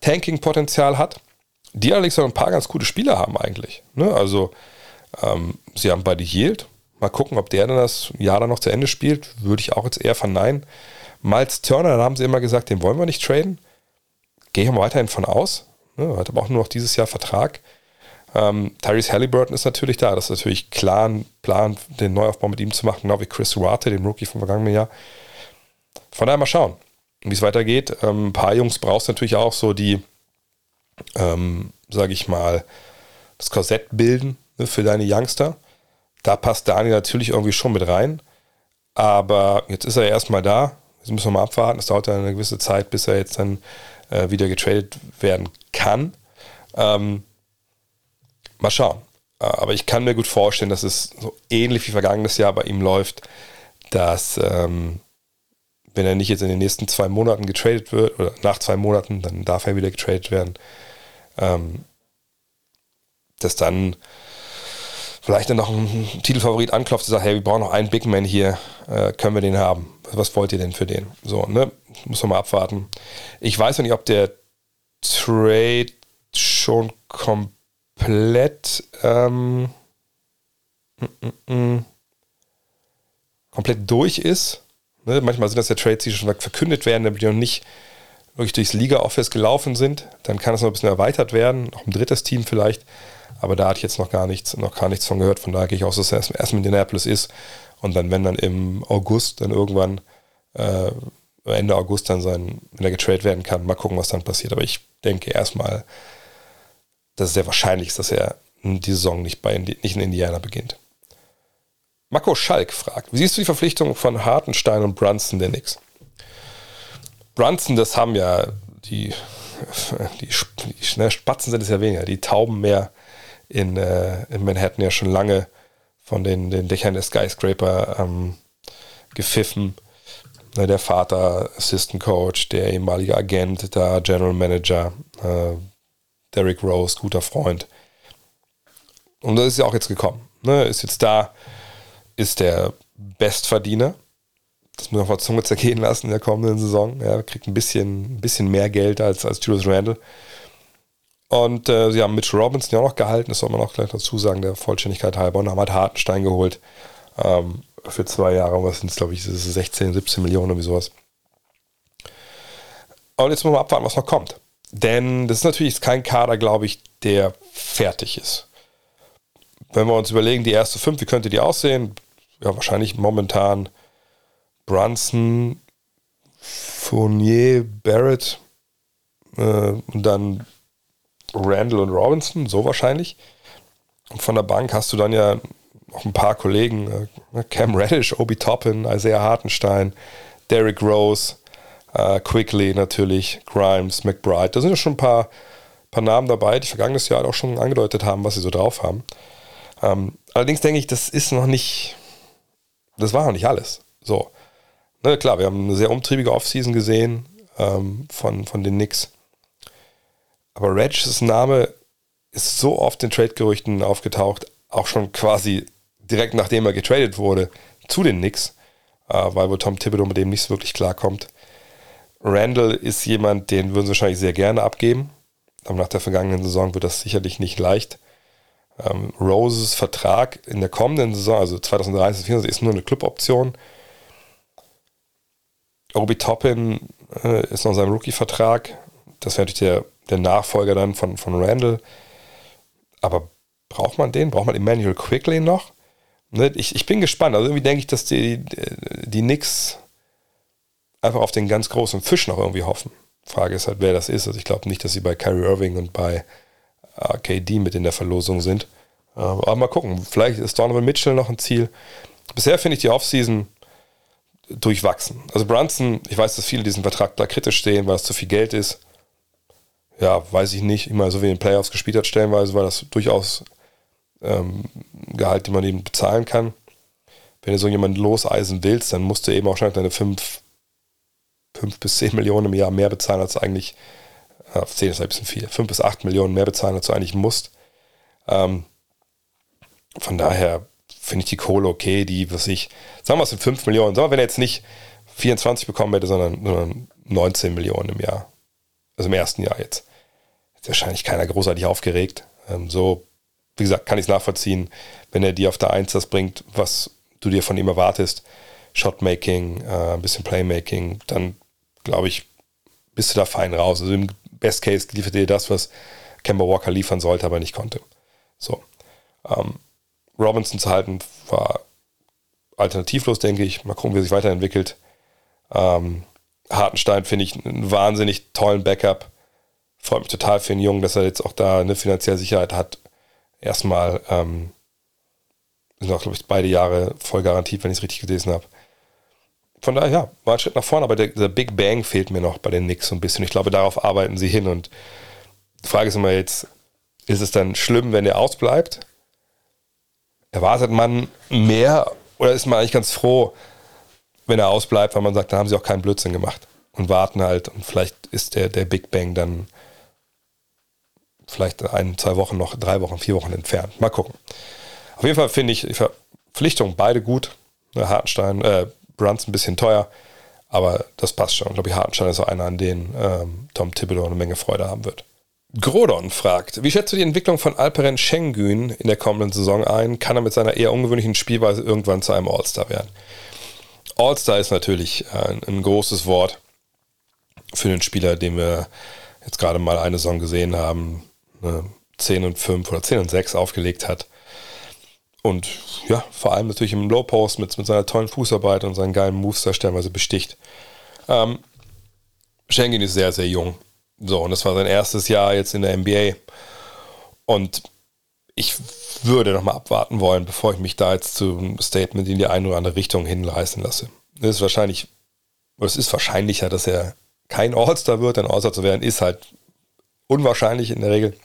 Tanking-Potenzial hat, die allerdings auch ein paar ganz gute Spieler haben eigentlich. Ne? Also ähm, sie haben beide Yield. Mal gucken, ob der dann das Jahr dann noch zu Ende spielt. Würde ich auch jetzt eher verneinen. Miles Turner, da haben sie immer gesagt, den wollen wir nicht traden. Gehe ich weiterhin von aus. Ne? Hat aber auch nur noch dieses Jahr Vertrag. Ähm, Tyrese Halliburton ist natürlich da. Das ist natürlich klar ein Plan, den Neuaufbau mit ihm zu machen, genau wie Chris Ruate, dem Rookie vom vergangenen Jahr. Von daher mal schauen, wie es weitergeht. Ähm, ein paar Jungs brauchst du natürlich auch so, die, ähm, sage ich mal, das Korsett bilden ne, für deine Youngster. Da passt Daniel natürlich irgendwie schon mit rein. Aber jetzt ist er erstmal da. Jetzt müssen wir mal abwarten. Es dauert ja eine gewisse Zeit, bis er jetzt dann äh, wieder getradet werden kann. Ähm, mal schauen. Äh, aber ich kann mir gut vorstellen, dass es so ähnlich wie vergangenes Jahr bei ihm läuft, dass ähm, wenn er nicht jetzt in den nächsten zwei Monaten getradet wird, oder nach zwei Monaten, dann darf er wieder getradet werden, ähm, dass dann vielleicht dann noch ein Titelfavorit anklopft und sagt, hey, wir brauchen noch einen Big Man hier, äh, können wir den haben? Was wollt ihr denn für den? So, ne? Muss man mal abwarten. Ich weiß noch nicht, ob der Trade schon komplett ähm, mm, mm, mm, komplett durch ist. Ne? Manchmal sind das ja Trades, die schon verkündet werden, damit die noch nicht wirklich durchs Liga-Office gelaufen sind. Dann kann es noch ein bisschen erweitert werden, noch ein drittes Team vielleicht. Aber da hatte ich jetzt noch gar nichts, noch gar nichts von gehört. Von daher gehe ich aus, dass er erst, in Indianapolis ist. Und dann, wenn dann im August dann irgendwann, äh, Ende August dann sein, wenn er getradet werden kann, mal gucken, was dann passiert. Aber ich denke erstmal, dass es sehr wahrscheinlich ist, dass er die Saison nicht, bei, nicht in Indiana beginnt. Marco Schalk fragt, wie siehst du die Verpflichtung von Hartenstein und Brunson der Knicks? Brunson, das haben ja die, die, die ne, Spatzen sind es ja weniger, die Tauben mehr in, äh, in Manhattan ja schon lange von den, den Dächern der Skyscraper ähm, gepfiffen. Ne, der Vater, Assistant Coach, der ehemalige Agent, der General Manager, äh, Derrick Rose, guter Freund. Und das ist ja auch jetzt gekommen. Ne? Ist jetzt da, ist der Bestverdiener. Das muss man auf der Zunge zergehen lassen in der kommenden Saison. Er kriegt ein bisschen, ein bisschen mehr Geld als, als Julius Randle. Und äh, sie haben Mitch Robinson ja auch noch gehalten, das soll man auch gleich dazu sagen, der Vollständigkeit halber. Und haben halt Hartenstein geholt ähm, für zwei Jahre. Was sind es, glaube ich, 16, 17 Millionen, wie sowas. Und jetzt muss man abwarten, was noch kommt. Denn das ist natürlich kein Kader, glaube ich, der fertig ist. Wenn wir uns überlegen, die erste fünf, wie könnte die aussehen? Ja, wahrscheinlich momentan Brunson, Fournier, Barrett äh, und dann Randall und Robinson, so wahrscheinlich. Und von der Bank hast du dann ja noch ein paar Kollegen, äh, Cam Reddish, Obi Toppin, Isaiah Hartenstein, Derrick Rose, äh, Quickly natürlich, Grimes, McBride. Da sind ja schon ein paar, paar Namen dabei, die vergangenes Jahr auch schon angedeutet haben, was sie so drauf haben. Ähm, allerdings denke ich, das ist noch nicht, das war noch nicht alles. So. Ne, klar, wir haben eine sehr umtriebige Offseason gesehen ähm, von, von den Knicks. Aber Regis Name ist so oft in Trade-Gerüchten aufgetaucht, auch schon quasi direkt nachdem er getradet wurde, zu den Knicks, äh, weil wohl Tom Thibodeau mit dem nicht so wirklich klarkommt. Randall ist jemand, den würden sie wahrscheinlich sehr gerne abgeben. Aber nach der vergangenen Saison wird das sicherlich nicht leicht. Ähm, Roses Vertrag in der kommenden Saison, also 2030, 2024, ist nur eine Cluboption. Obi Toppin äh, ist noch sein Rookie-Vertrag. Das wäre natürlich der, der Nachfolger dann von, von Randall. Aber braucht man den? Braucht man Emmanuel Quickly noch? Ne, ich, ich bin gespannt. Also irgendwie denke ich, dass die, die Knicks einfach auf den ganz großen Fisch noch irgendwie hoffen. Frage ist halt, wer das ist. Also ich glaube nicht, dass sie bei Kyrie Irving und bei KD mit in der Verlosung sind. Äh, aber mal gucken. Vielleicht ist Donovan Mitchell noch ein Ziel. Bisher finde ich die Offseason durchwachsen. Also Brunson, ich weiß, dass viele diesen Vertrag da kritisch stehen, weil es zu viel Geld ist. Ja, weiß ich nicht. Immer so wie in den Playoffs gespielt hat, stellenweise war das durchaus ähm, Gehalt, den man eben bezahlen kann. Wenn du so jemanden loseisen willst, dann musst du eben auch schon deine 5 bis 10 Millionen im Jahr mehr bezahlen, als du eigentlich, äh, 10 ist ein bisschen viel, 5 bis 8 Millionen mehr bezahlen, als du eigentlich musst. Ähm, von daher finde ich die Kohle okay, die, was ich, sagen wir es sind 5 Millionen, sagen wir, wenn er jetzt nicht 24 bekommen hätte, sondern, sondern 19 Millionen im Jahr. Also im ersten Jahr jetzt. Ist wahrscheinlich keiner großartig aufgeregt. Ähm, so, wie gesagt, kann ich es nachvollziehen, wenn er dir auf der 1 das bringt, was du dir von ihm erwartest. Shotmaking, äh, ein bisschen Playmaking, dann glaube ich, bist du da fein raus. Also im Best Case liefert dir das, was Kemba Walker liefern sollte, aber nicht konnte. So. Ähm, Robinson zu halten war alternativlos, denke ich. Mal gucken, wie er sich weiterentwickelt. Ähm, Hartenstein finde ich einen wahnsinnig tollen Backup. Freut mich total für den Jungen, dass er jetzt auch da eine finanzielle Sicherheit hat. Erstmal ähm, sind auch, glaube ich, beide Jahre voll garantiert, wenn ich es richtig gelesen habe. Von daher, ja, war ein Schritt nach vorne, aber der, der, Big Bang fehlt mir noch bei den Knicks so ein bisschen. Ich glaube, darauf arbeiten sie hin. Und die Frage ist immer jetzt, ist es dann schlimm, wenn der ausbleibt? Erwartet man mehr oder ist man eigentlich ganz froh, wenn er ausbleibt, weil man sagt, da haben sie auch keinen Blödsinn gemacht und warten halt und vielleicht ist der, der Big Bang dann vielleicht ein, zwei Wochen noch, drei Wochen, vier Wochen entfernt. Mal gucken. Auf jeden Fall finde ich die Verpflichtung beide gut. Hartenstein, äh, Bruns ein bisschen teuer, aber das passt schon. Ich glaube, Hartenstein ist auch einer, an den ähm, Tom Thibodeau eine Menge Freude haben wird. Grodon fragt, wie schätzt du die Entwicklung von Alperen Schengen in der kommenden Saison ein? Kann er mit seiner eher ungewöhnlichen Spielweise irgendwann zu einem All-Star werden? All-Star ist natürlich ein, ein, großes Wort. für den Spieler, den wir jetzt gerade mal eine Saison gesehen haben, eine 10 und 5 oder 10 und 6 aufgelegt hat. Und ja, vor allem natürlich im Low Post mit, mit seiner tollen Fußarbeit und seinen geilen Moves da stellenweise besticht. Ähm, Schengen ist sehr, sehr jung. So, und das war sein erstes Jahr jetzt in der NBA. Und ich würde nochmal abwarten wollen, bevor ich mich da jetzt zum Statement in die eine oder andere Richtung hinreißen lasse. Es ist wahrscheinlich, es ist wahrscheinlicher, dass er kein All-Star wird. Ein All-Star zu werden ist halt unwahrscheinlich in der Regel.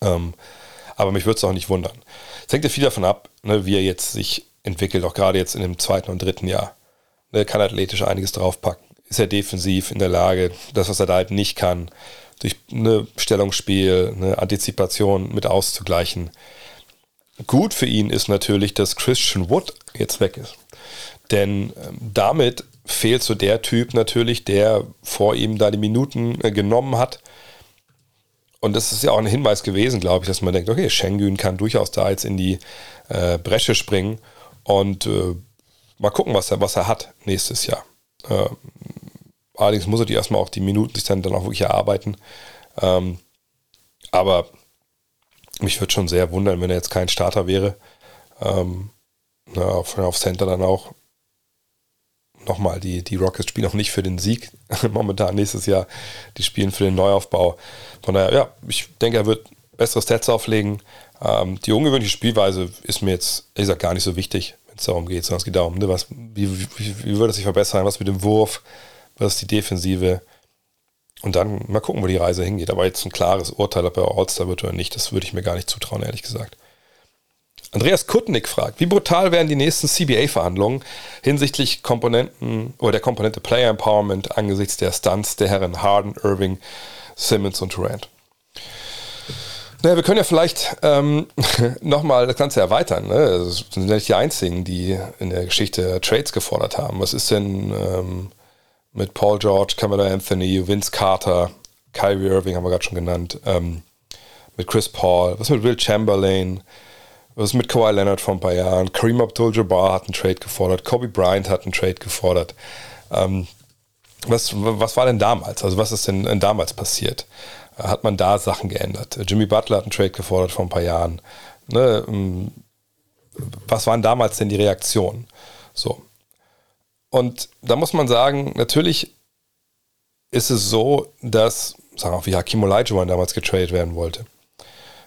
Ähm, aber mich würde es auch nicht wundern. Es hängt ja viel davon ab, ne, wie er jetzt sich entwickelt, auch gerade jetzt in dem zweiten und dritten Jahr. Er kann athletisch einiges draufpacken. Ist er defensiv in der Lage, das, was er da halt nicht kann, durch eine Stellungsspiel, eine Antizipation mit auszugleichen. Gut für ihn ist natürlich, dass Christian Wood jetzt weg ist. Denn ähm, damit fehlt so der Typ natürlich, der vor ihm da die Minuten äh, genommen hat. Und das ist ja auch ein Hinweis gewesen, glaube ich, dass man denkt, okay, Schengen kann durchaus da jetzt in die äh, Bresche springen und äh, mal gucken, was er, was er hat nächstes Jahr. Ähm, allerdings muss er die erstmal auch die Minuten sich dann, dann auch wirklich erarbeiten. Ähm, aber mich würde schon sehr wundern, wenn er jetzt kein Starter wäre. Ähm, na, auf, auf Center dann auch nochmal, die, die Rockets spielen auch nicht für den Sieg momentan nächstes Jahr. Die spielen für den Neuaufbau. Von daher, ja, ich denke, er wird bessere Stats auflegen. Ähm, die ungewöhnliche Spielweise ist mir jetzt, ehrlich gesagt, gar nicht so wichtig, wenn es darum geht, sondern es geht darum, ne, was, wie, wie, wie würde es sich verbessern, was mit dem Wurf, was ist die Defensive. Und dann mal gucken, wo die Reise hingeht. Aber jetzt ein klares Urteil, ob er All-Star wird oder nicht, das würde ich mir gar nicht zutrauen, ehrlich gesagt. Andreas Kutnik fragt, wie brutal werden die nächsten CBA-Verhandlungen hinsichtlich Komponenten oder der Komponente Player Empowerment angesichts der Stunts der Herren Harden, Irving, Simmons und Durant? Naja, wir können ja vielleicht ähm, nochmal das Ganze erweitern. Ne? Das sind nicht die einzigen, die in der Geschichte Trades gefordert haben. Was ist denn ähm, mit Paul George, Camilla Anthony, Vince Carter, Kyrie Irving haben wir gerade schon genannt, ähm, mit Chris Paul, was mit Will Chamberlain, was mit Kawhi Leonard vor ein paar Jahren? Kareem Abdul-Jabbar hat einen Trade gefordert. Kobe Bryant hat einen Trade gefordert. Ähm, was, was war denn damals? Also was ist denn damals passiert? Hat man da Sachen geändert? Jimmy Butler hat einen Trade gefordert vor ein paar Jahren. Ne? Ähm, was waren damals denn die Reaktionen? So. Und da muss man sagen, natürlich ist es so, dass, sagen wir auch wie Hakim Olajuwon damals getradet werden wollte,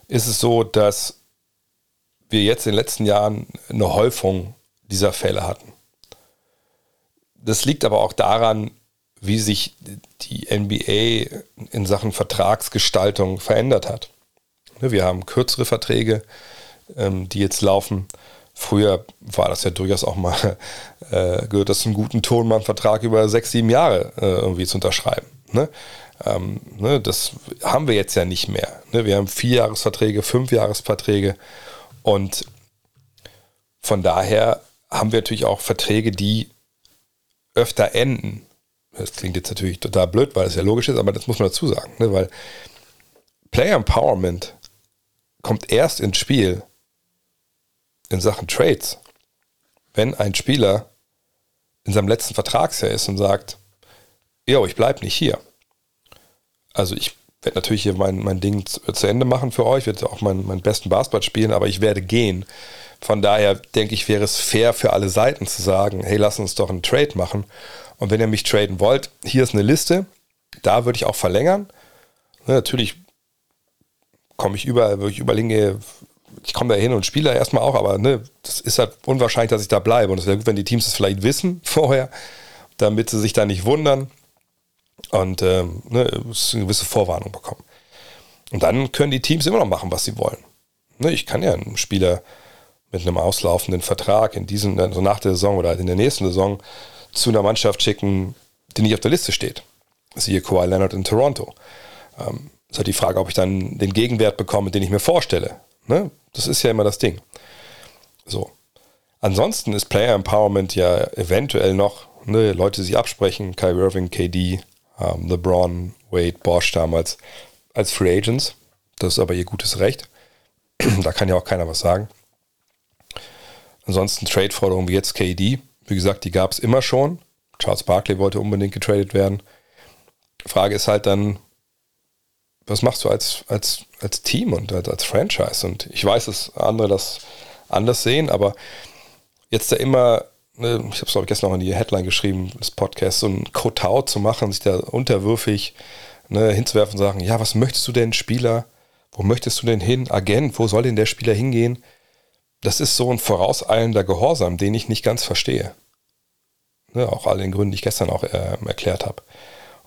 ist es so, dass wir jetzt in den letzten Jahren eine Häufung dieser Fälle hatten. Das liegt aber auch daran, wie sich die NBA in Sachen Vertragsgestaltung verändert hat. Ne, wir haben kürzere Verträge, ähm, die jetzt laufen. Früher war das ja durchaus auch mal, äh, gehört das zum guten Ton, mal einen Vertrag über sechs, sieben Jahre äh, irgendwie zu unterschreiben. Ne? Ähm, ne, das haben wir jetzt ja nicht mehr. Wir haben Vierjahresverträge, Fünfjahresverträge und von daher haben wir natürlich auch Verträge, die öfter enden. Das klingt jetzt natürlich total blöd, weil es ja logisch ist, aber das muss man dazu sagen, ne? weil Player Empowerment kommt erst ins Spiel in Sachen Trades, wenn ein Spieler in seinem letzten Vertragsjahr ist und sagt, jo, ich bleibe nicht hier. Also ich werde natürlich hier mein, mein Ding zu, zu, Ende machen für euch, werde auch meinen, meinen besten Basketball spielen, aber ich werde gehen. Von daher denke ich, wäre es fair für alle Seiten zu sagen, hey, lass uns doch einen Trade machen. Und wenn ihr mich traden wollt, hier ist eine Liste, da würde ich auch verlängern. Ne, natürlich komme ich überall, würde ich überall hingehe, ich komme da hin und spiele da erstmal auch, aber ne, das ist halt unwahrscheinlich, dass ich da bleibe. Und es wäre gut, wenn die Teams das vielleicht wissen vorher, damit sie sich da nicht wundern und ähm, ne, eine gewisse Vorwarnung bekommen. Und dann können die Teams immer noch machen, was sie wollen. Ne, ich kann ja einen Spieler mit einem auslaufenden Vertrag in diesem, also nach der Saison oder in der nächsten Saison zu einer Mannschaft schicken, die nicht auf der Liste steht. Siehe Kawhi Leonard in Toronto. Ähm, ist halt die Frage, ob ich dann den Gegenwert bekomme, den ich mir vorstelle. Ne? Das ist ja immer das Ding. So. Ansonsten ist Player Empowerment ja eventuell noch, ne, Leute sich absprechen, Kyrie Irving, KD, ähm, LeBron, Wade, Bosch damals als Free Agents. Das ist aber ihr gutes Recht. da kann ja auch keiner was sagen. Ansonsten Trade-Forderungen wie jetzt KD. Wie gesagt, die gab es immer schon. Charles Barkley wollte unbedingt getradet werden. Frage ist halt dann, was machst du als, als, als Team und als, als Franchise? Und ich weiß, dass andere das anders sehen, aber jetzt da immer, ich habe es glaube ich gestern noch in die Headline geschrieben, das Podcast, so ein Kotau zu machen, sich da unterwürfig ne, hinzuwerfen und sagen, ja, was möchtest du denn, Spieler? Wo möchtest du denn hin? Agent, wo soll denn der Spieler hingehen? Das ist so ein vorauseilender Gehorsam, den ich nicht ganz verstehe. Ne, auch all den Gründen, die ich gestern auch äh, erklärt habe.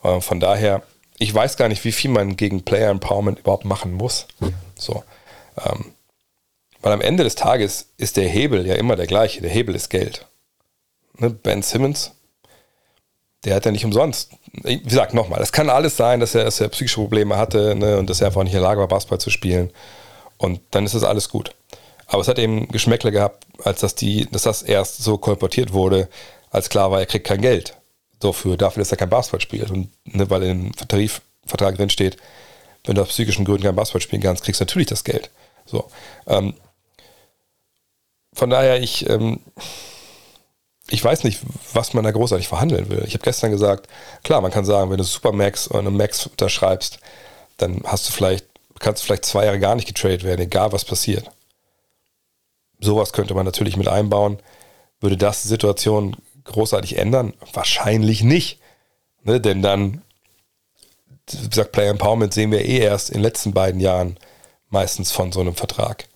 Äh, von daher, ich weiß gar nicht, wie viel man gegen Player Empowerment überhaupt machen muss. So. Ähm, weil am Ende des Tages ist der Hebel ja immer der gleiche. Der Hebel ist Geld. Ne? Ben Simmons, der hat ja nicht umsonst. Wie gesagt, nochmal, es kann alles sein, dass er, dass er psychische Probleme hatte ne? und dass er einfach nicht in der Lage war, Basketball zu spielen. Und dann ist das alles gut. Aber es hat eben Geschmäckle gehabt, als dass, die, dass das erst so kolportiert wurde, als klar war, er kriegt kein Geld dafür, dafür, dass er kein Basketball spielt. Und ne, weil im Tarifvertrag drin steht, wenn du aus psychischen Gründen kein Basketball spielen kannst, kriegst du natürlich das Geld. So. Ähm, von daher, ich, ähm, ich weiß nicht, was man da großartig verhandeln will. Ich habe gestern gesagt, klar, man kann sagen, wenn du Supermax oder eine Max unterschreibst, dann hast du vielleicht, kannst du vielleicht zwei Jahre gar nicht getradet werden, egal was passiert. Sowas könnte man natürlich mit einbauen. Würde das die Situation großartig ändern? Wahrscheinlich nicht. Ne? Denn dann, wie gesagt, Player Empowerment sehen wir eh erst in den letzten beiden Jahren meistens von so einem Vertrag.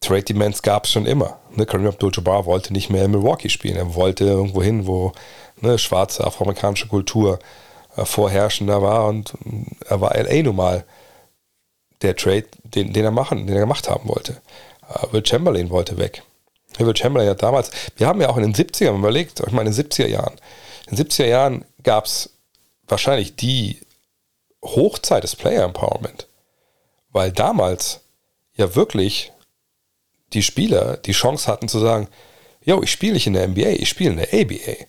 Trade Demands gab es schon immer. Ne, Kareem Abdul-Jabbar wollte nicht mehr in Milwaukee spielen. Er wollte irgendwo hin, wo ne, schwarze afroamerikanische Kultur äh, vorherrschender war und äh, er war LA nun mal der Trade, den, den er machen, den er gemacht haben wollte. Äh, Will Chamberlain wollte weg. Will Chamberlain hat damals, wir haben ja auch in den 70ern überlegt, ich meine in den 70er Jahren, in den 70er Jahren gab es wahrscheinlich die Hochzeit des Player Empowerment, weil damals ja wirklich die Spieler die Chance hatten zu sagen, yo, ich spiele nicht in der NBA, ich spiele in der ABA.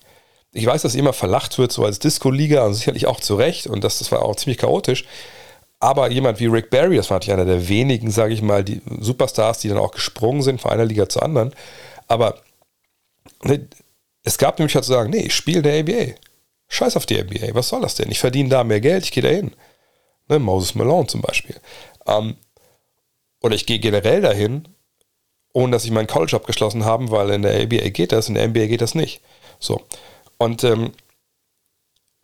Ich weiß, dass immer verlacht wird, so als Disco-Liga und sicherlich auch zu Recht und das, das war auch ziemlich chaotisch. Aber jemand wie Rick Barry, das war natürlich einer der wenigen, sage ich mal, die Superstars, die dann auch gesprungen sind von einer Liga zur anderen. Aber ne, es gab nämlich halt zu sagen, nee, ich spiele in der ABA. Scheiß auf die NBA, was soll das denn? Ich verdiene da mehr Geld, ich gehe da hin. Ne, Moses Malone zum Beispiel. Ähm, oder ich gehe generell dahin ohne dass ich meinen College abgeschlossen habe, weil in der ABA geht das, in der NBA geht das nicht. So. Und ähm,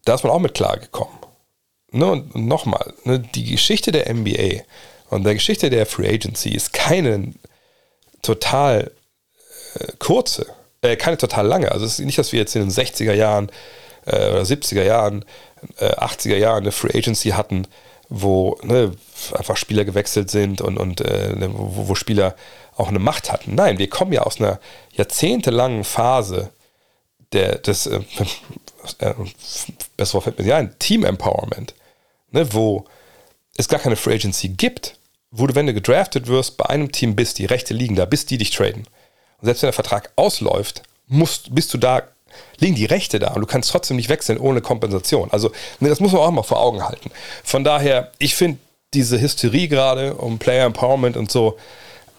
da ist man auch mit klargekommen. Ne, und nochmal, ne, die Geschichte der NBA und der Geschichte der Free Agency ist keine total äh, kurze, äh, keine total lange. Also es ist nicht, dass wir jetzt in den 60er Jahren äh, oder 70er Jahren, 80er äh, Jahren eine Free Agency hatten, wo ne, einfach Spieler gewechselt sind und, und äh, ne, wo, wo Spieler auch eine Macht hatten. Nein, wir kommen ja aus einer jahrzehntelangen Phase der, des, äh, äh, besser fällt mir ein, Team Empowerment, ne, wo es gar keine Free Agency gibt, wo du, wenn du gedraftet wirst, bei einem Team bist, die Rechte liegen da, bis die dich traden. Und selbst wenn der Vertrag ausläuft, musst, bist du da, liegen die Rechte da und du kannst trotzdem nicht wechseln ohne Kompensation. Also, ne, das muss man auch mal vor Augen halten. Von daher, ich finde diese Hysterie gerade um Player Empowerment und so,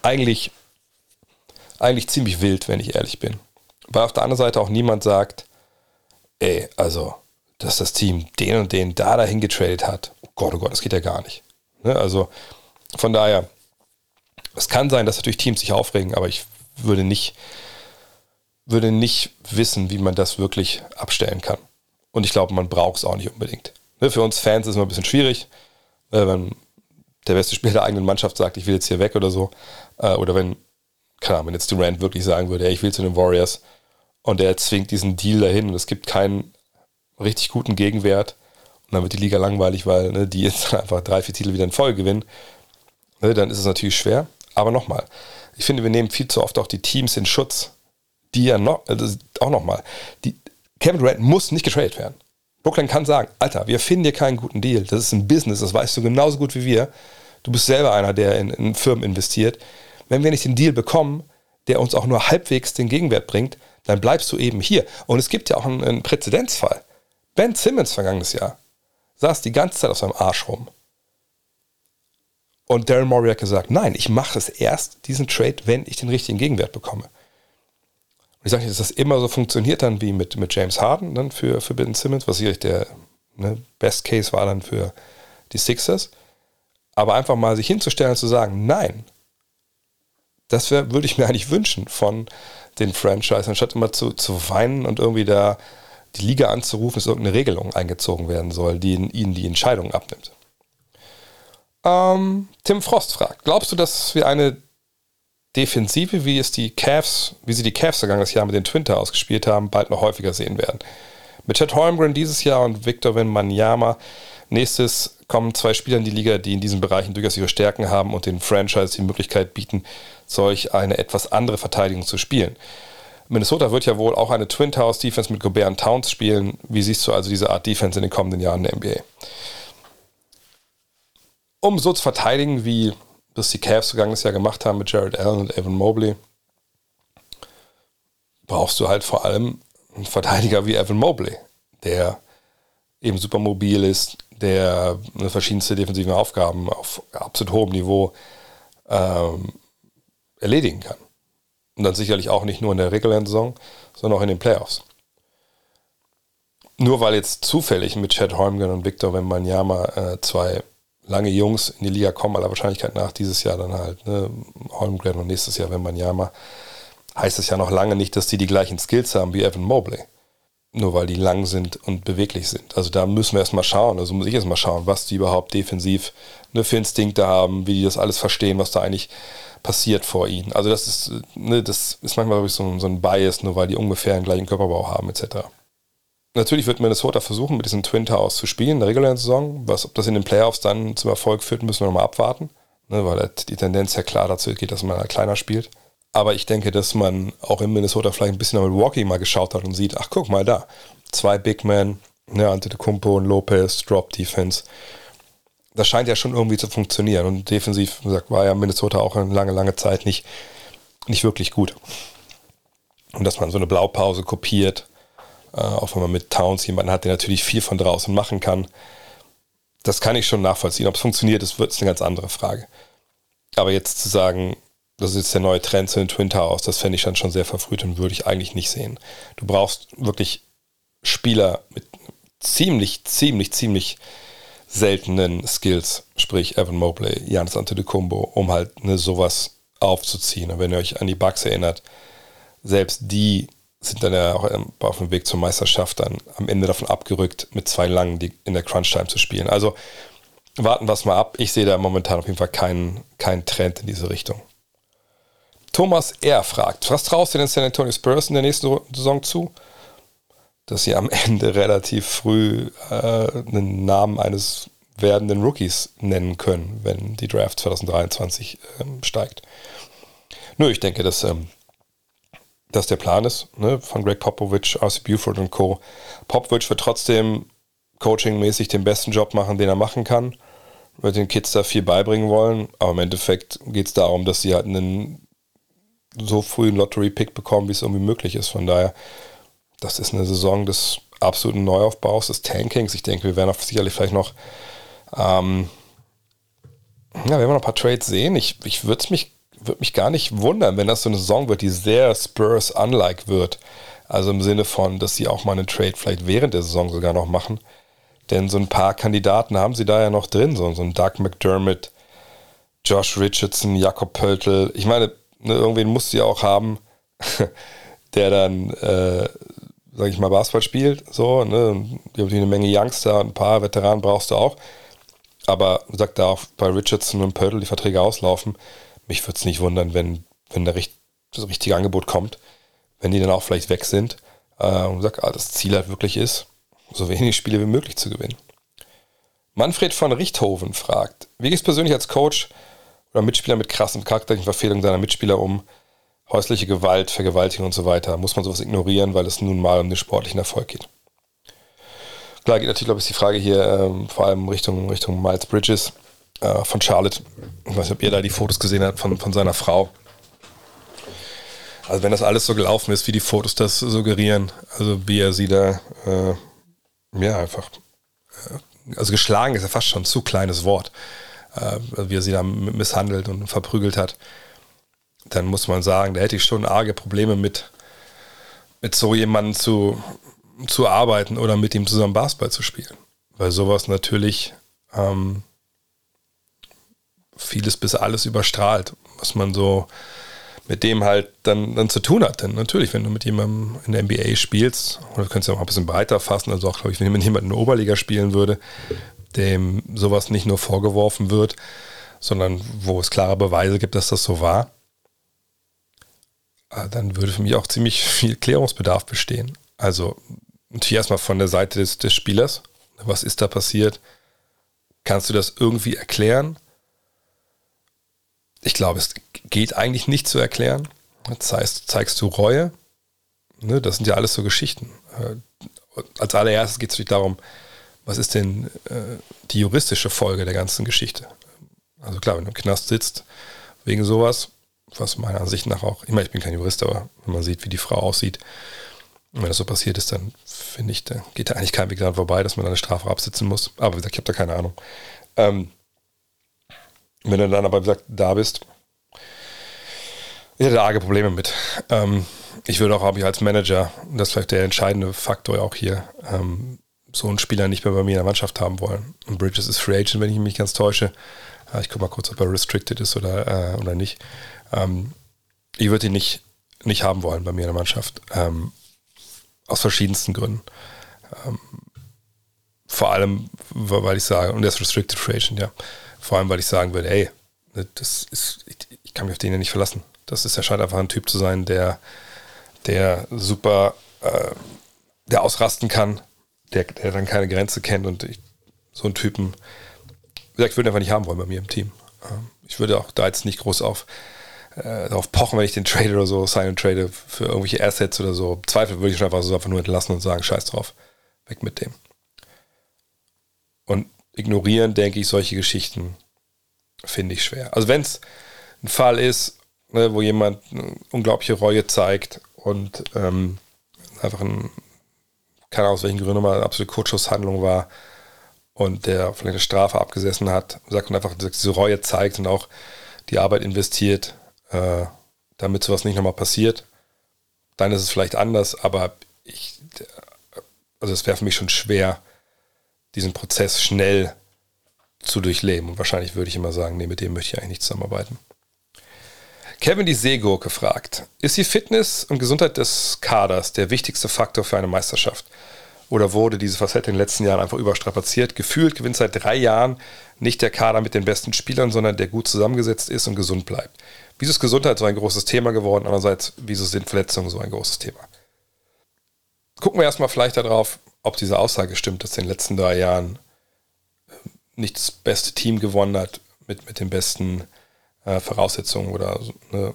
eigentlich, eigentlich ziemlich wild, wenn ich ehrlich bin. Weil auf der anderen Seite auch niemand sagt, ey, also, dass das Team den und den da dahin getradet hat. Oh Gott, oh Gott, das geht ja gar nicht. Ne? Also von daher, es kann sein, dass natürlich Teams sich aufregen, aber ich würde nicht, würde nicht wissen, wie man das wirklich abstellen kann. Und ich glaube, man braucht es auch nicht unbedingt. Ne? Für uns Fans ist es immer ein bisschen schwierig, äh, wenn der beste Spieler der eigenen Mannschaft sagt, ich will jetzt hier weg oder so. Äh, oder wenn, keine Ahnung, wenn jetzt Durant wirklich sagen würde, ey, ich will zu den Warriors und er zwingt diesen Deal dahin und es gibt keinen richtig guten Gegenwert und dann wird die Liga langweilig, weil ne, die jetzt einfach drei, vier Titel wieder in Folge gewinnen, ne, dann ist es natürlich schwer. Aber nochmal, ich finde, wir nehmen viel zu oft auch die Teams in Schutz, die ja noch, also auch nochmal, Kevin Durant muss nicht getradet werden. Brooklyn kann sagen, Alter, wir finden dir keinen guten Deal. Das ist ein Business, das weißt du genauso gut wie wir. Du bist selber einer, der in, in Firmen investiert. Wenn wir nicht den Deal bekommen, der uns auch nur halbwegs den Gegenwert bringt, dann bleibst du eben hier. Und es gibt ja auch einen, einen Präzedenzfall. Ben Simmons vergangenes Jahr saß die ganze Zeit auf seinem Arsch rum. Und Daryl Morey hat gesagt, nein, ich mache es erst, diesen Trade, wenn ich den richtigen Gegenwert bekomme. Und ich sage nicht, dass das immer so funktioniert dann wie mit, mit James Harden dann für, für Ben Simmons, was sicherlich der Ne? Best Case war dann für die Sixers. Aber einfach mal sich hinzustellen und zu sagen, nein, das wär, würde ich mir eigentlich wünschen von den Franchise, anstatt immer zu, zu weinen und irgendwie da die Liga anzurufen, dass irgendeine Regelung eingezogen werden soll, die ihnen die Entscheidung abnimmt. Ähm, Tim Frost fragt: Glaubst du, dass wir eine Defensive, wie es die Cavs, wie sie die Cavs vergangenes Jahr mit den Twin Towers gespielt haben, bald noch häufiger sehen werden? Mit Chad Holmgren dieses Jahr und Victor Wembanyama nächstes kommen zwei Spieler in die Liga, die in diesen Bereichen durchaus ihre Stärken haben und den Franchise die Möglichkeit bieten, solch eine etwas andere Verteidigung zu spielen. Minnesota wird ja wohl auch eine Twin Towers Defense mit Gobert und Towns spielen. Wie siehst du also diese Art Defense in den kommenden Jahren in der NBA? um so zu verteidigen, wie das die Cavs vergangenes Jahr gemacht haben mit Jared Allen und Evan Mobley, brauchst du halt vor allem einen Verteidiger wie Evan Mobley, der eben super mobil ist, der verschiedenste defensive Aufgaben auf absolut hohem Niveau ähm, erledigen kann. Und dann sicherlich auch nicht nur in der regulären Saison, sondern auch in den Playoffs. Nur weil jetzt zufällig mit Chad Holmgren und Victor Wembanyama äh, zwei lange Jungs in die Liga kommen, aller Wahrscheinlichkeit nach dieses Jahr dann halt, ne, Holmgren und nächstes Jahr Wembanyama, heißt es ja noch lange nicht, dass die die gleichen Skills haben wie Evan Mobley. Nur weil die lang sind und beweglich sind. Also da müssen wir erstmal schauen, also muss ich erstmal schauen, was die überhaupt defensiv ne, für Instinkte haben, wie die das alles verstehen, was da eigentlich passiert vor ihnen. Also das ist, ne, das ist manchmal so, so ein Bias, nur weil die ungefähr den gleichen Körperbau haben, etc. Natürlich wird Minnesota versuchen, mit diesen Twin Towers zu spielen in der regulären Saison. Was, ob das in den Playoffs dann zum Erfolg führt, müssen wir nochmal abwarten. Ne, weil die Tendenz ja klar dazu geht, dass man kleiner spielt. Aber ich denke, dass man auch in Minnesota vielleicht ein bisschen nach Milwaukee mal geschaut hat und sieht, ach guck mal da, zwei Big Men, ne, Antetokounmpo und Lopez, Drop Defense. Das scheint ja schon irgendwie zu funktionieren. Und defensiv, gesagt, war ja Minnesota auch eine lange, lange Zeit nicht, nicht wirklich gut. Und dass man so eine Blaupause kopiert, äh, auch wenn man mit Towns jemanden hat, der natürlich viel von draußen machen kann. Das kann ich schon nachvollziehen. Ob es funktioniert, ist, ist eine ganz andere Frage. Aber jetzt zu sagen, das ist jetzt der neue Trend zu den Twin Towers, das fände ich dann schon sehr verfrüht und würde ich eigentlich nicht sehen. Du brauchst wirklich Spieler mit ziemlich, ziemlich, ziemlich seltenen Skills, sprich Evan Mobley, Janis Antetokounmpo, um halt ne, sowas aufzuziehen. Und wenn ihr euch an die Bugs erinnert, selbst die sind dann ja auch auf dem Weg zur Meisterschaft dann am Ende davon abgerückt, mit zwei Langen die in der Crunch-Time zu spielen. Also warten wir es mal ab. Ich sehe da momentan auf jeden Fall keinen, keinen Trend in diese Richtung. Thomas R. fragt, was traust du den San Antonio Spurs in der nächsten Saison zu? Dass sie am Ende relativ früh äh, einen Namen eines werdenden Rookies nennen können, wenn die Draft 2023 ähm, steigt. Nur ich denke, dass ähm, das der Plan ist, ne, von Greg Popovich, RC Buford und Co. Popovich wird trotzdem coachingmäßig den besten Job machen, den er machen kann, wird den Kids da viel beibringen wollen, aber im Endeffekt geht es darum, dass sie halt einen so frühen Lottery-Pick bekommen, wie es irgendwie möglich ist. Von daher, das ist eine Saison des absoluten Neuaufbaus, des Tankings. Ich denke, wir werden auch sicherlich vielleicht noch, ähm, ja, wir werden noch ein paar Trades sehen. Ich, ich würde mich würde mich gar nicht wundern, wenn das so eine Saison wird, die sehr Spurs-unlike wird. Also im Sinne von, dass sie auch mal einen Trade vielleicht während der Saison sogar noch machen. Denn so ein paar Kandidaten haben sie da ja noch drin. So, so ein Doug McDermott, Josh Richardson, Jakob Pöltl. Ich meine, ne, irgendwen musst du ja auch haben, der dann, äh, sag ich mal, Basketball spielt. So, ne? Die haben eine Menge Youngster und ein paar Veteranen brauchst du auch. Aber sagt da auch bei Richardson und Pöltl die Verträge auslaufen mich würde es nicht wundern, wenn, wenn der, das richtige Angebot kommt, wenn die dann auch vielleicht weg sind äh, und sagt, ah, das Ziel halt wirklich ist, so wenig Spiele wie möglich zu gewinnen. Manfred von Richthofen fragt, wie gehst du persönlich als Coach oder Mitspieler mit krassen charakterlichen Verfehlungen seiner Mitspieler um? Häusliche Gewalt, Vergewaltigung und so weiter. Muss man sowas ignorieren, weil es nun mal um den sportlichen Erfolg geht? Klar geht natürlich, glaube ich, die Frage hier ähm, vor allem Richtung, Richtung Miles Bridges äh, von Charlotte. Ich weiß nicht, ob ihr da die Fotos gesehen habt von, von seiner Frau. Also wenn das alles so gelaufen ist, wie die Fotos das suggerieren, also wie er sie da, äh, ja, einfach, äh, also geschlagen ist ja fast schon ein zu kleines Wort, äh, wie er sie da misshandelt und verprügelt hat, dann muss man sagen, da hätte ich schon arge Probleme mit, mit so jemandem zu, zu arbeiten oder mit ihm zusammen Basketball zu spielen weil sowas natürlich ähm, vieles bis alles überstrahlt, was man so mit dem halt dann, dann zu tun hat. Denn natürlich, wenn du mit jemandem in der NBA spielst, oder du könntest ja auch ein bisschen breiter fassen, also auch, glaube ich, wenn jemand in der Oberliga spielen würde, dem sowas nicht nur vorgeworfen wird, sondern wo es klare Beweise gibt, dass das so war, äh, dann würde für mich auch ziemlich viel Klärungsbedarf bestehen. Also natürlich erstmal von der Seite des, des Spielers. Was ist da passiert? Kannst du das irgendwie erklären? Ich glaube, es geht eigentlich nicht zu erklären. Das heißt, zeigst du Reue? Ne, das sind ja alles so Geschichten. Äh, als allererstes geht es natürlich darum, was ist denn äh, die juristische Folge der ganzen Geschichte? Also klar, wenn du im Knast sitzt wegen sowas, was meiner Ansicht nach auch, ich meine, ich bin kein Jurist, aber wenn man sieht, wie die Frau aussieht, wenn das so passiert ist, dann finde ich, da geht da eigentlich kein Weg daran vorbei, dass man eine Strafe absitzen muss. Aber wie gesagt, ich habe da keine Ahnung. Ähm, wenn du dann aber, gesagt, da bist, ich hätte arge Probleme mit. Ähm, ich würde auch, habe ich als Manager, das ist vielleicht der entscheidende Faktor auch hier, ähm, so einen Spieler nicht mehr bei mir in der Mannschaft haben wollen. Und Bridges ist Free Agent, wenn ich mich ganz täusche. Ich gucke mal kurz, ob er restricted ist oder, äh, oder nicht. Ähm, ich würde ihn nicht, nicht haben wollen bei mir in der Mannschaft. Ähm, aus verschiedensten Gründen. Ähm, vor allem, weil ich sage, und der ist restricted Free Agent, ja. Vor allem, weil ich sagen würde, ey, das ist, ich, kann mich auf den ja nicht verlassen. Das ist, er scheint einfach ein Typ zu sein, der, der super, äh, der ausrasten kann, der, der dann keine Grenze kennt und ich, so einen Typen, wie gesagt, ich würde einfach nicht haben wollen bei mir im Team. Ähm, ich würde auch da jetzt nicht groß auf äh, darauf pochen, wenn ich den trade oder so, sign und trade für irgendwelche Assets oder so. Zweifel würde ich schon einfach so einfach nur entlassen und sagen, scheiß drauf, weg mit dem. Und ignorieren, denke ich, solche Geschichten finde ich schwer. Also wenn es ein Fall ist, ne, wo jemand unglaubliche Reue zeigt und ähm, einfach ein, keine Ahnung aus welchen Gründen mal eine absolute Kurzschusshandlung war und der vielleicht eine Strafe abgesessen hat, sagt und einfach diese Reue zeigt und auch die Arbeit investiert, äh, damit sowas nicht nochmal passiert, dann ist es vielleicht anders, aber ich, also es wäre für mich schon schwer, diesen Prozess schnell zu durchleben. Und wahrscheinlich würde ich immer sagen, nee, mit dem möchte ich eigentlich nicht zusammenarbeiten. Kevin die Seegurke fragt, ist die Fitness und Gesundheit des Kaders der wichtigste Faktor für eine Meisterschaft? Oder wurde diese Facette in den letzten Jahren einfach überstrapaziert? Gefühlt gewinnt seit drei Jahren nicht der Kader mit den besten Spielern, sondern der gut zusammengesetzt ist und gesund bleibt. Wieso ist Gesundheit so ein großes Thema geworden? Andererseits, wieso sind Verletzungen so ein großes Thema? Gucken wir erstmal vielleicht darauf, ob diese Aussage stimmt, dass in den letzten drei Jahren äh, nicht das beste Team gewonnen hat mit, mit den besten äh, Voraussetzungen oder ne,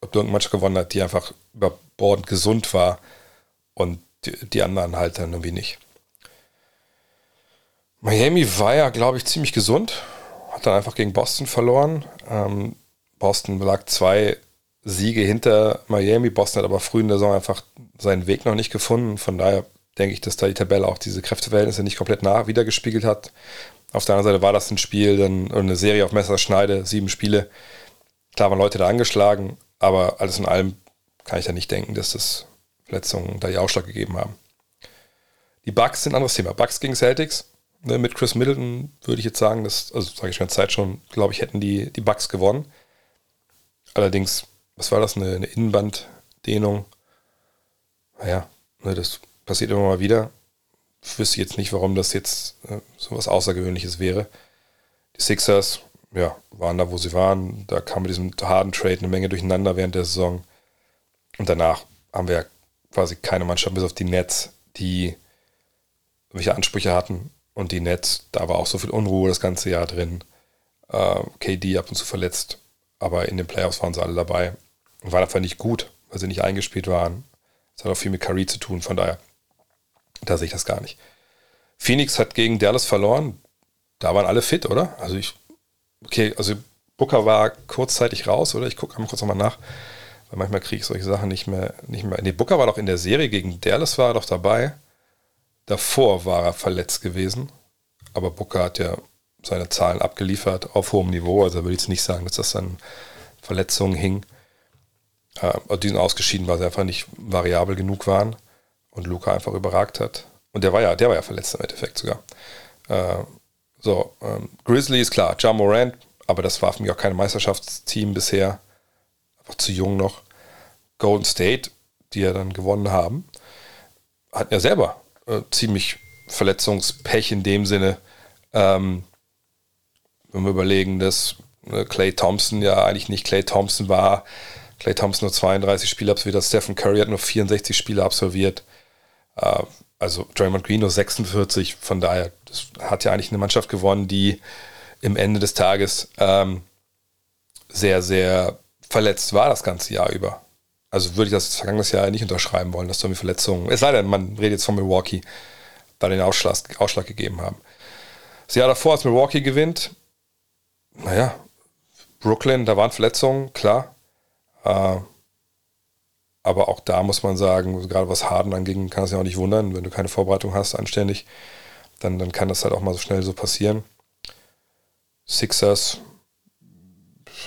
ob irgendeine Mannschaft gewonnen hat, die einfach überbordend gesund war und die, die anderen halt dann irgendwie nicht. Miami war ja, glaube ich, ziemlich gesund. Hat dann einfach gegen Boston verloren. Ähm, Boston lag zwei Siege hinter Miami. Boston hat aber früh in der Saison einfach seinen Weg noch nicht gefunden. Von daher denke ich, dass da die Tabelle auch diese Kräfteverhältnisse nicht komplett nach wiedergespiegelt hat. Auf der anderen Seite war das ein Spiel, dann eine Serie auf Messerschneide, sieben Spiele. Klar waren Leute da angeschlagen, aber alles in allem kann ich da nicht denken, dass das Verletzungen da die Ausschlag gegeben haben. Die Bucks sind ein anderes Thema. Bucks gegen Celtics. Ne, mit Chris Middleton würde ich jetzt sagen, dass, also sage ich schon Zeit schon, glaube ich, hätten die, die Bucks gewonnen. Allerdings, was war das, eine, eine Innenbanddehnung? Naja, ne, das passiert immer mal wieder. Ich wüsste jetzt nicht, warum das jetzt äh, so was Außergewöhnliches wäre. Die Sixers, ja, waren da, wo sie waren. Da kam mit diesem harten Trade eine Menge durcheinander während der Saison. Und danach haben wir quasi keine Mannschaft bis auf die Nets, die welche Ansprüche hatten. Und die Nets, da war auch so viel Unruhe das ganze Jahr drin. Äh, KD ab und zu verletzt, aber in den Playoffs waren sie alle dabei und waren einfach nicht gut, weil sie nicht eingespielt waren. Das hat auch viel mit Curry zu tun, von daher, da sehe ich das gar nicht. Phoenix hat gegen Dallas verloren. Da waren alle fit, oder? Also ich, okay, also Booker war kurzzeitig raus, oder? Ich gucke mal kurz nochmal nach. Weil manchmal kriege ich solche Sachen nicht mehr, nicht mehr. Nee, Booker war doch in der Serie gegen Dallas war er doch dabei. Davor war er verletzt gewesen. Aber Booker hat ja seine Zahlen abgeliefert auf hohem Niveau. Also würde ich jetzt nicht sagen, dass das an Verletzungen hing. Äh, die sind ausgeschieden, weil sie einfach nicht variabel genug waren und Luca einfach überragt hat. Und der war ja, der war ja verletzt im Endeffekt sogar. Äh, so, ähm, Grizzlies, klar, John Morant, aber das war für mich auch kein Meisterschaftsteam bisher. Einfach zu jung noch. Golden State, die ja dann gewonnen haben, hatten ja selber äh, ziemlich Verletzungspech in dem Sinne. Ähm, wenn wir überlegen, dass äh, Clay Thompson ja eigentlich nicht Clay Thompson war. Clay Thompson nur 32 Spiele absolviert, Stephen Curry hat nur 64 Spiele absolviert. Äh, also Draymond Green nur 46. Von daher, das hat ja eigentlich eine Mannschaft gewonnen, die im Ende des Tages ähm, sehr, sehr verletzt war das ganze Jahr über. Also würde ich das vergangenes Jahr nicht unterschreiben wollen, dass so eine Verletzungen, es sei denn, man redet jetzt von Milwaukee, da den Ausschlag, Ausschlag gegeben haben. Das Jahr davor, als Milwaukee gewinnt, naja, Brooklyn, da waren Verletzungen, klar. Äh, aber auch da muss man sagen, gerade was Harden anging, kann es ja auch nicht wundern, wenn du keine Vorbereitung hast, anständig, dann, dann kann das halt auch mal so schnell so passieren. Sixers,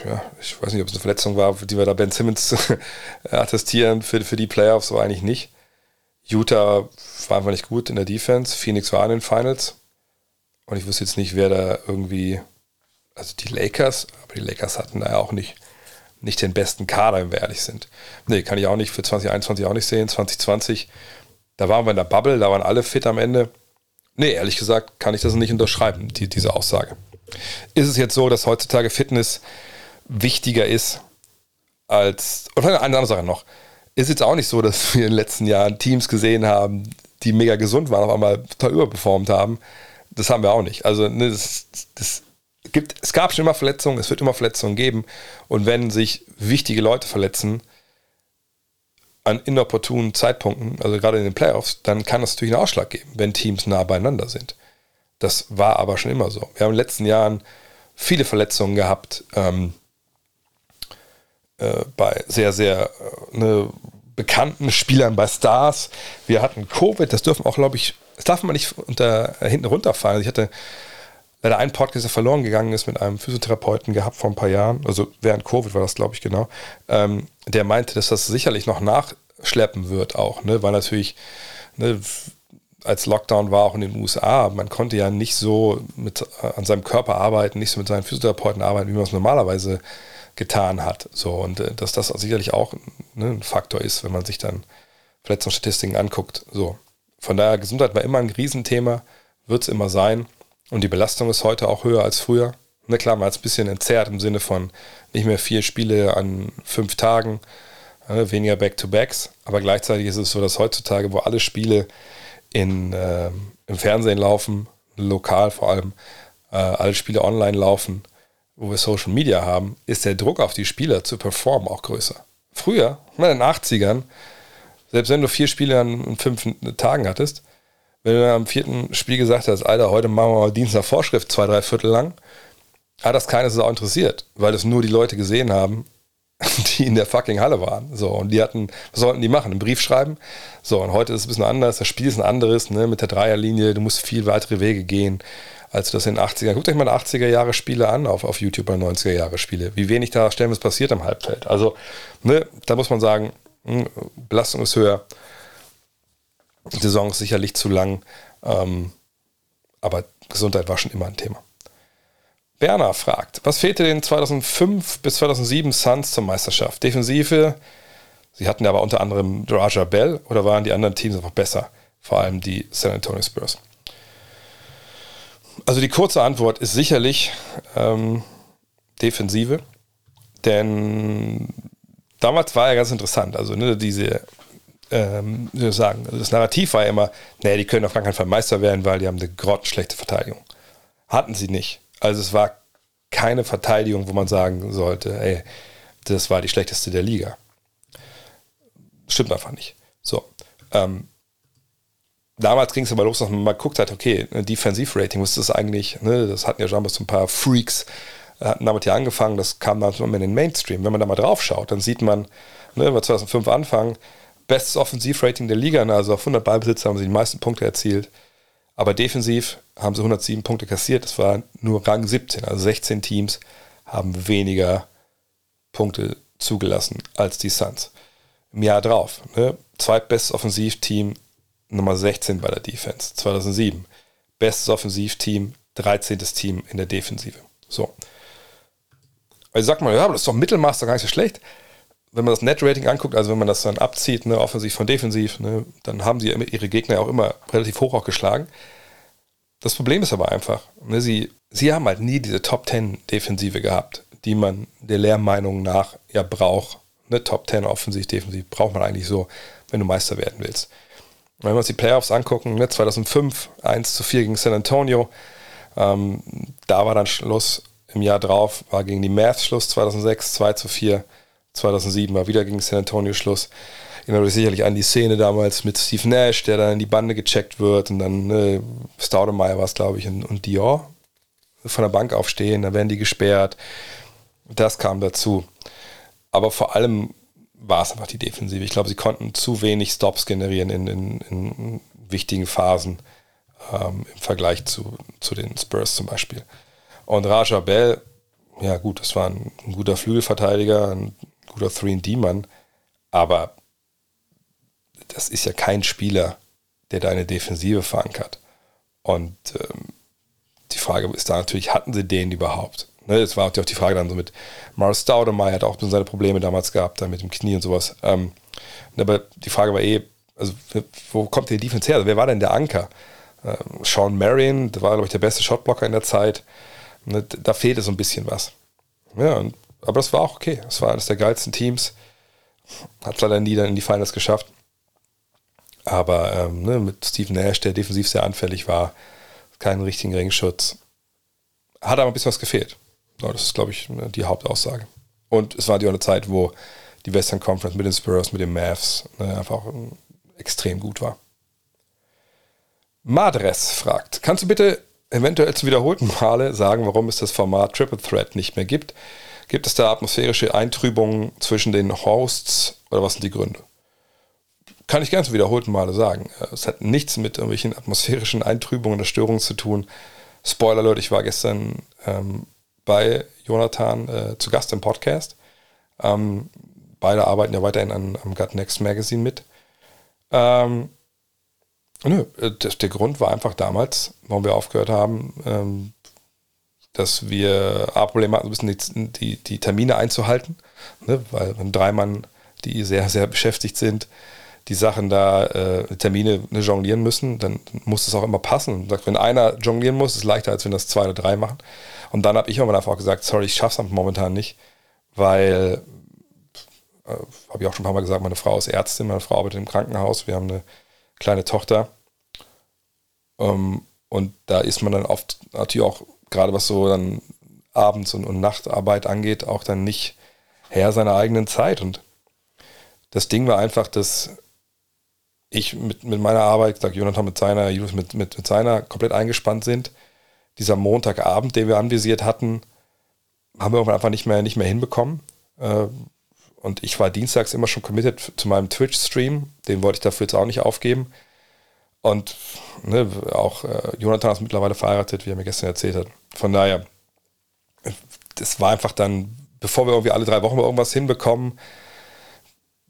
ja, ich weiß nicht, ob es eine Verletzung war, die wir da Ben Simmons attestieren für, für die Playoffs, aber eigentlich nicht. Utah war einfach nicht gut in der Defense. Phoenix war in den Finals. Und ich wüsste jetzt nicht, wer da irgendwie, also die Lakers, aber die Lakers hatten da ja auch nicht, nicht den besten Kader, wenn wir ehrlich sind. Nee, kann ich auch nicht für 2021 auch nicht sehen. 2020, da waren wir in der Bubble, da waren alle fit am Ende. Nee, ehrlich gesagt kann ich das nicht unterschreiben, die, diese Aussage. Ist es jetzt so, dass heutzutage Fitness wichtiger ist als, oder eine andere Sache noch, ist jetzt auch nicht so, dass wir in den letzten Jahren Teams gesehen haben, die mega gesund waren, auf einmal total überperformt haben. Das haben wir auch nicht. Also ne, das, das gibt, es gab schon immer Verletzungen, es wird immer Verletzungen geben. Und wenn sich wichtige Leute verletzen an inopportunen Zeitpunkten, also gerade in den Playoffs, dann kann das natürlich einen Ausschlag geben, wenn Teams nah beieinander sind. Das war aber schon immer so. Wir haben in den letzten Jahren viele Verletzungen gehabt. Ähm, äh, bei sehr, sehr äh, ne, bekannten Spielern, bei Stars. Wir hatten Covid, das dürfen auch, glaube ich, das darf man nicht unter, äh, hinten runterfallen. Also ich hatte leider einen Podcast, der verloren gegangen ist, mit einem Physiotherapeuten gehabt vor ein paar Jahren, also während Covid war das, glaube ich, genau, ähm, der meinte, dass das sicherlich noch nachschleppen wird auch, ne, weil natürlich ne, als Lockdown war auch in den USA, man konnte ja nicht so mit, an seinem Körper arbeiten, nicht so mit seinen Physiotherapeuten arbeiten, wie man es normalerweise getan hat. So, und äh, dass das sicherlich auch ne, ein Faktor ist, wenn man sich dann Verletzungsstatistiken anguckt. So. Von daher, Gesundheit war immer ein Riesenthema, wird es immer sein. Und die Belastung ist heute auch höher als früher. Na klar, man hat es ein bisschen entzerrt im Sinne von nicht mehr vier Spiele an fünf Tagen, äh, weniger Back-to-Backs. Aber gleichzeitig ist es so, dass heutzutage, wo alle Spiele in, äh, im Fernsehen laufen, lokal vor allem, äh, alle Spiele online laufen, wo wir Social Media haben, ist der Druck auf die Spieler zu performen auch größer. Früher, in den 80ern, selbst wenn du vier Spiele an fünf Tagen hattest, wenn du am vierten Spiel gesagt hast, Alter, heute machen wir mal Dienst nach Vorschrift zwei, drei Viertel lang, hat das keines so interessiert, weil es nur die Leute gesehen haben, die in der fucking Halle waren. So, und die hatten, was sollten die machen? Einen Brief schreiben? So, und heute ist es ein bisschen anders, das Spiel ist ein anderes, ne, mit der Dreierlinie, du musst viel weitere Wege gehen als das in den 80er. Guckt euch mal 80er Jahre Spiele an auf, auf YouTube bei 90er Jahre Spiele. Wie wenig da stellenweise passiert am Halbfeld. Also, ne, da muss man sagen, hm, Belastung ist höher. Die Saison ist sicherlich zu lang. Ähm, aber Gesundheit war schon immer ein Thema. Berner fragt, was fehlte den 2005 bis 2007 Suns zur Meisterschaft? Defensive, sie hatten ja aber unter anderem Raja Bell oder waren die anderen Teams einfach besser? Vor allem die San Antonio Spurs. Also die kurze Antwort ist sicherlich ähm, Defensive, denn damals war ja ganz interessant. Also ne, diese, ähm, sagen, also das Narrativ war ja immer, nee, die können auf gar keinen Fall Meister werden, weil die haben eine grottenschlechte Verteidigung. Hatten sie nicht. Also es war keine Verteidigung, wo man sagen sollte, ey, das war die schlechteste der Liga. Stimmt einfach nicht. So. Ähm, damals ging es aber los, dass man mal guckt hat, okay, Defensivrating, was ist das eigentlich? Ne? Das hatten ja schon mal so ein paar Freaks, äh, hatten damit ja angefangen, das kam dann immer in den Mainstream. Wenn man da mal drauf schaut, dann sieht man, ne, wir 2005 anfangen, bestes Offensivrating der Liga, also auf 100 Ballbesitzer haben sie die meisten Punkte erzielt. Aber defensiv haben sie 107 Punkte kassiert. Das war nur Rang 17. Also 16 Teams haben weniger Punkte zugelassen als die Suns. Im Jahr drauf. Ne? Zweitbestes Offensivteam Nummer 16 bei der Defense, 2007. bestes Offensivteam, 13. Team in der Defensive. So. Also sagt man, ja, aber das ist doch Mittelmaß, gar nicht so schlecht. Wenn man das Net-Rating anguckt, also wenn man das dann abzieht, ne, offensiv von defensiv, ne, dann haben sie ihre Gegner auch immer relativ hoch auch geschlagen. Das Problem ist aber einfach, ne, sie, sie haben halt nie diese Top 10 Defensive gehabt, die man der Lehrmeinung nach ja braucht. Ne, Top 10 offensiv, defensiv braucht man eigentlich so, wenn du Meister werden willst. Wenn wir uns die Playoffs angucken, ne, 2005 1 zu 4 gegen San Antonio, ähm, da war dann Schluss. Im Jahr drauf war gegen die Mavs Schluss, 2006 2 zu 4. 2007 war wieder gegen San Antonio Schluss. Ich erinnere mich sicherlich an die Szene damals mit Steve Nash, der dann in die Bande gecheckt wird und dann äh, Staudemeyer war es, glaube ich, und, und Dior von der Bank aufstehen, dann werden die gesperrt. Das kam dazu. Aber vor allem war es einfach die Defensive. Ich glaube, sie konnten zu wenig Stops generieren in, in, in wichtigen Phasen ähm, im Vergleich zu, zu den Spurs zum Beispiel. Und Raja Bell, ja gut, das war ein, ein guter Flügelverteidiger, ein guter 3D-Mann, aber das ist ja kein Spieler, der deine Defensive verankert. Und ähm, die Frage ist da natürlich, hatten sie den überhaupt? Ne, das war auch die Frage dann so mit Mars Staudemeyer, hat auch seine Probleme damals gehabt, dann mit dem Knie und sowas. Ähm, aber die Frage war eh, also wo kommt die Defense her? Also, wer war denn der Anker? Ähm, Sean Marion, der war, glaube ich, der beste Shotblocker in der Zeit. Ne, da fehlte so ein bisschen was. Ja, und, aber das war auch okay. Das war eines der geilsten Teams. Hat leider nie dann in die Finals geschafft. Aber ähm, ne, mit Steve Nash, der defensiv sehr anfällig war, keinen richtigen Ringschutz. Hat aber ein bisschen was gefehlt. Das ist, glaube ich, ne, die Hauptaussage. Und es war die eine Zeit, wo die Western Conference mit den Spurs, mit den Mavs ne, einfach extrem gut war. Madres fragt, kannst du bitte eventuell zu wiederholten Male sagen, warum es das Format Triple Threat nicht mehr gibt? Gibt es da atmosphärische Eintrübungen zwischen den Hosts oder was sind die Gründe? Kann ich zu wiederholten Male sagen. Es hat nichts mit irgendwelchen atmosphärischen Eintrübungen oder Störungen zu tun. Spoiler Leute, ich war gestern ähm, bei Jonathan äh, zu Gast im Podcast. Ähm, beide arbeiten ja weiterhin an, am Gut Next Magazine mit. Ähm, nö, äh, das, der Grund war einfach damals, warum wir aufgehört haben, ähm, dass wir A-Probleme hatten, die, die, die Termine einzuhalten, ne? weil wenn drei Mann, die sehr, sehr beschäftigt sind, die Sachen da, äh, Termine ne, jonglieren müssen, dann muss es auch immer passen. Sagt, wenn einer jonglieren muss, ist es leichter, als wenn das zwei oder drei machen. Und dann habe ich irgendwann einfach gesagt, sorry, ich schaffe es momentan nicht, weil, äh, habe ich auch schon ein paar Mal gesagt, meine Frau ist Ärztin, meine Frau arbeitet im Krankenhaus, wir haben eine kleine Tochter. Ähm, und da ist man dann oft natürlich auch, gerade was so dann Abends- und, und Nachtarbeit angeht, auch dann nicht Herr seiner eigenen Zeit. Und das Ding war einfach, dass ich mit, mit meiner Arbeit, sag Jonathan mit seiner, Julius mit, mit, mit seiner komplett eingespannt sind. Dieser Montagabend, den wir anvisiert hatten, haben wir einfach nicht mehr, nicht mehr hinbekommen. Äh, und ich war dienstags immer schon committed zu meinem Twitch-Stream. Den wollte ich dafür jetzt auch nicht aufgeben. Und ne, auch äh, Jonathan ist mittlerweile verheiratet, wie er mir gestern erzählt hat. Von daher, das war einfach dann, bevor wir irgendwie alle drei Wochen irgendwas hinbekommen,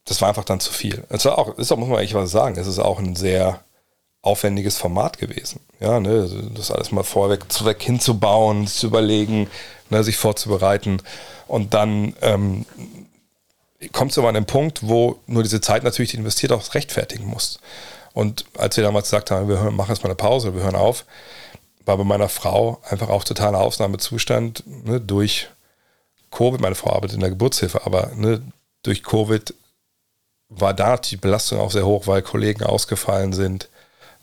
das war einfach dann zu viel. Es war auch, ist auch, muss man eigentlich was sagen, es ist auch ein sehr aufwendiges Format gewesen. Ja, ne, das alles mal vorweg weg hinzubauen, zu überlegen, ne, sich vorzubereiten. Und dann ähm, kommt es aber an den Punkt, wo nur diese Zeit natürlich, die investiert, auch rechtfertigen muss. Und als wir damals gesagt haben, wir machen jetzt mal eine Pause, wir hören auf, war bei meiner Frau einfach auch totaler Ausnahmezustand ne, durch Covid. Meine Frau arbeitet in der Geburtshilfe, aber ne, durch Covid war da die Belastung auch sehr hoch, weil Kollegen ausgefallen sind,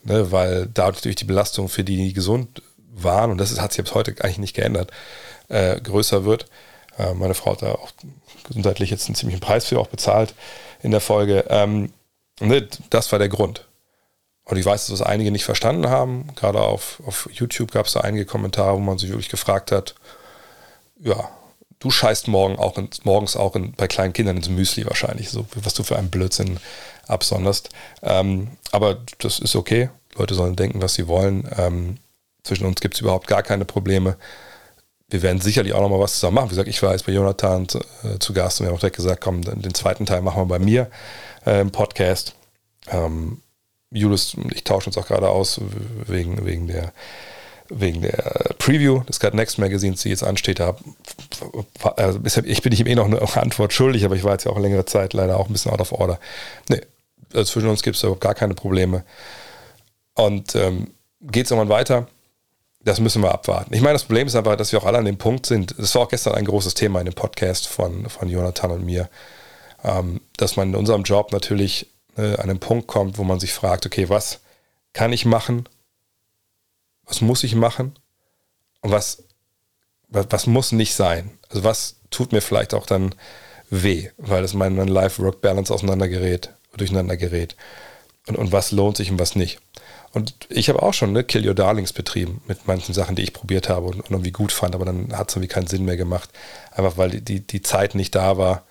ne, weil dadurch die Belastung für die, die gesund waren, und das hat sich bis heute eigentlich nicht geändert, äh, größer wird. Äh, meine Frau hat da auch gesundheitlich jetzt einen ziemlichen Preis für auch bezahlt in der Folge. Ähm, ne, das war der Grund. Und ich weiß, dass das einige nicht verstanden haben. Gerade auf, auf YouTube gab es da einige Kommentare, wo man sich wirklich gefragt hat, ja, du scheißt morgen auch in, morgens auch in, bei kleinen Kindern ins Müsli wahrscheinlich, so was du für einen Blödsinn absonderst. Ähm, aber das ist okay. Leute sollen denken, was sie wollen. Ähm, zwischen uns gibt es überhaupt gar keine Probleme. Wir werden sicherlich auch noch mal was zusammen machen. Wie gesagt, ich war jetzt bei Jonathan zu, äh, zu Gast und wir haben auch direkt gesagt, komm, den zweiten Teil machen wir bei mir äh, im Podcast. Ähm, Julius ich tauschen uns auch gerade aus wegen, wegen der wegen der Preview des God Next Magazins, die jetzt ansteht, da also ich bin ihm eh noch eine Antwort schuldig, aber ich war jetzt ja auch längere Zeit leider auch ein bisschen out of order. Nee, also zwischen uns gibt es überhaupt gar keine Probleme. Und ähm, geht es irgendwann weiter? Das müssen wir abwarten. Ich meine, das Problem ist einfach, dass wir auch alle an dem Punkt sind. Das war auch gestern ein großes Thema in dem Podcast von, von Jonathan und mir, ähm, dass man in unserem Job natürlich äh, an den Punkt kommt, wo man sich fragt, okay, was kann ich machen? Was muss ich machen? Und was, was, was muss nicht sein? Also was tut mir vielleicht auch dann weh, weil es mein, Life-Work-Balance auseinandergerät, durcheinander gerät. Und, und was lohnt sich und was nicht. Und ich habe auch schon ne, Kill Your Darlings betrieben mit manchen Sachen, die ich probiert habe und, und irgendwie gut fand, aber dann hat es irgendwie keinen Sinn mehr gemacht. Einfach weil die, die Zeit nicht da war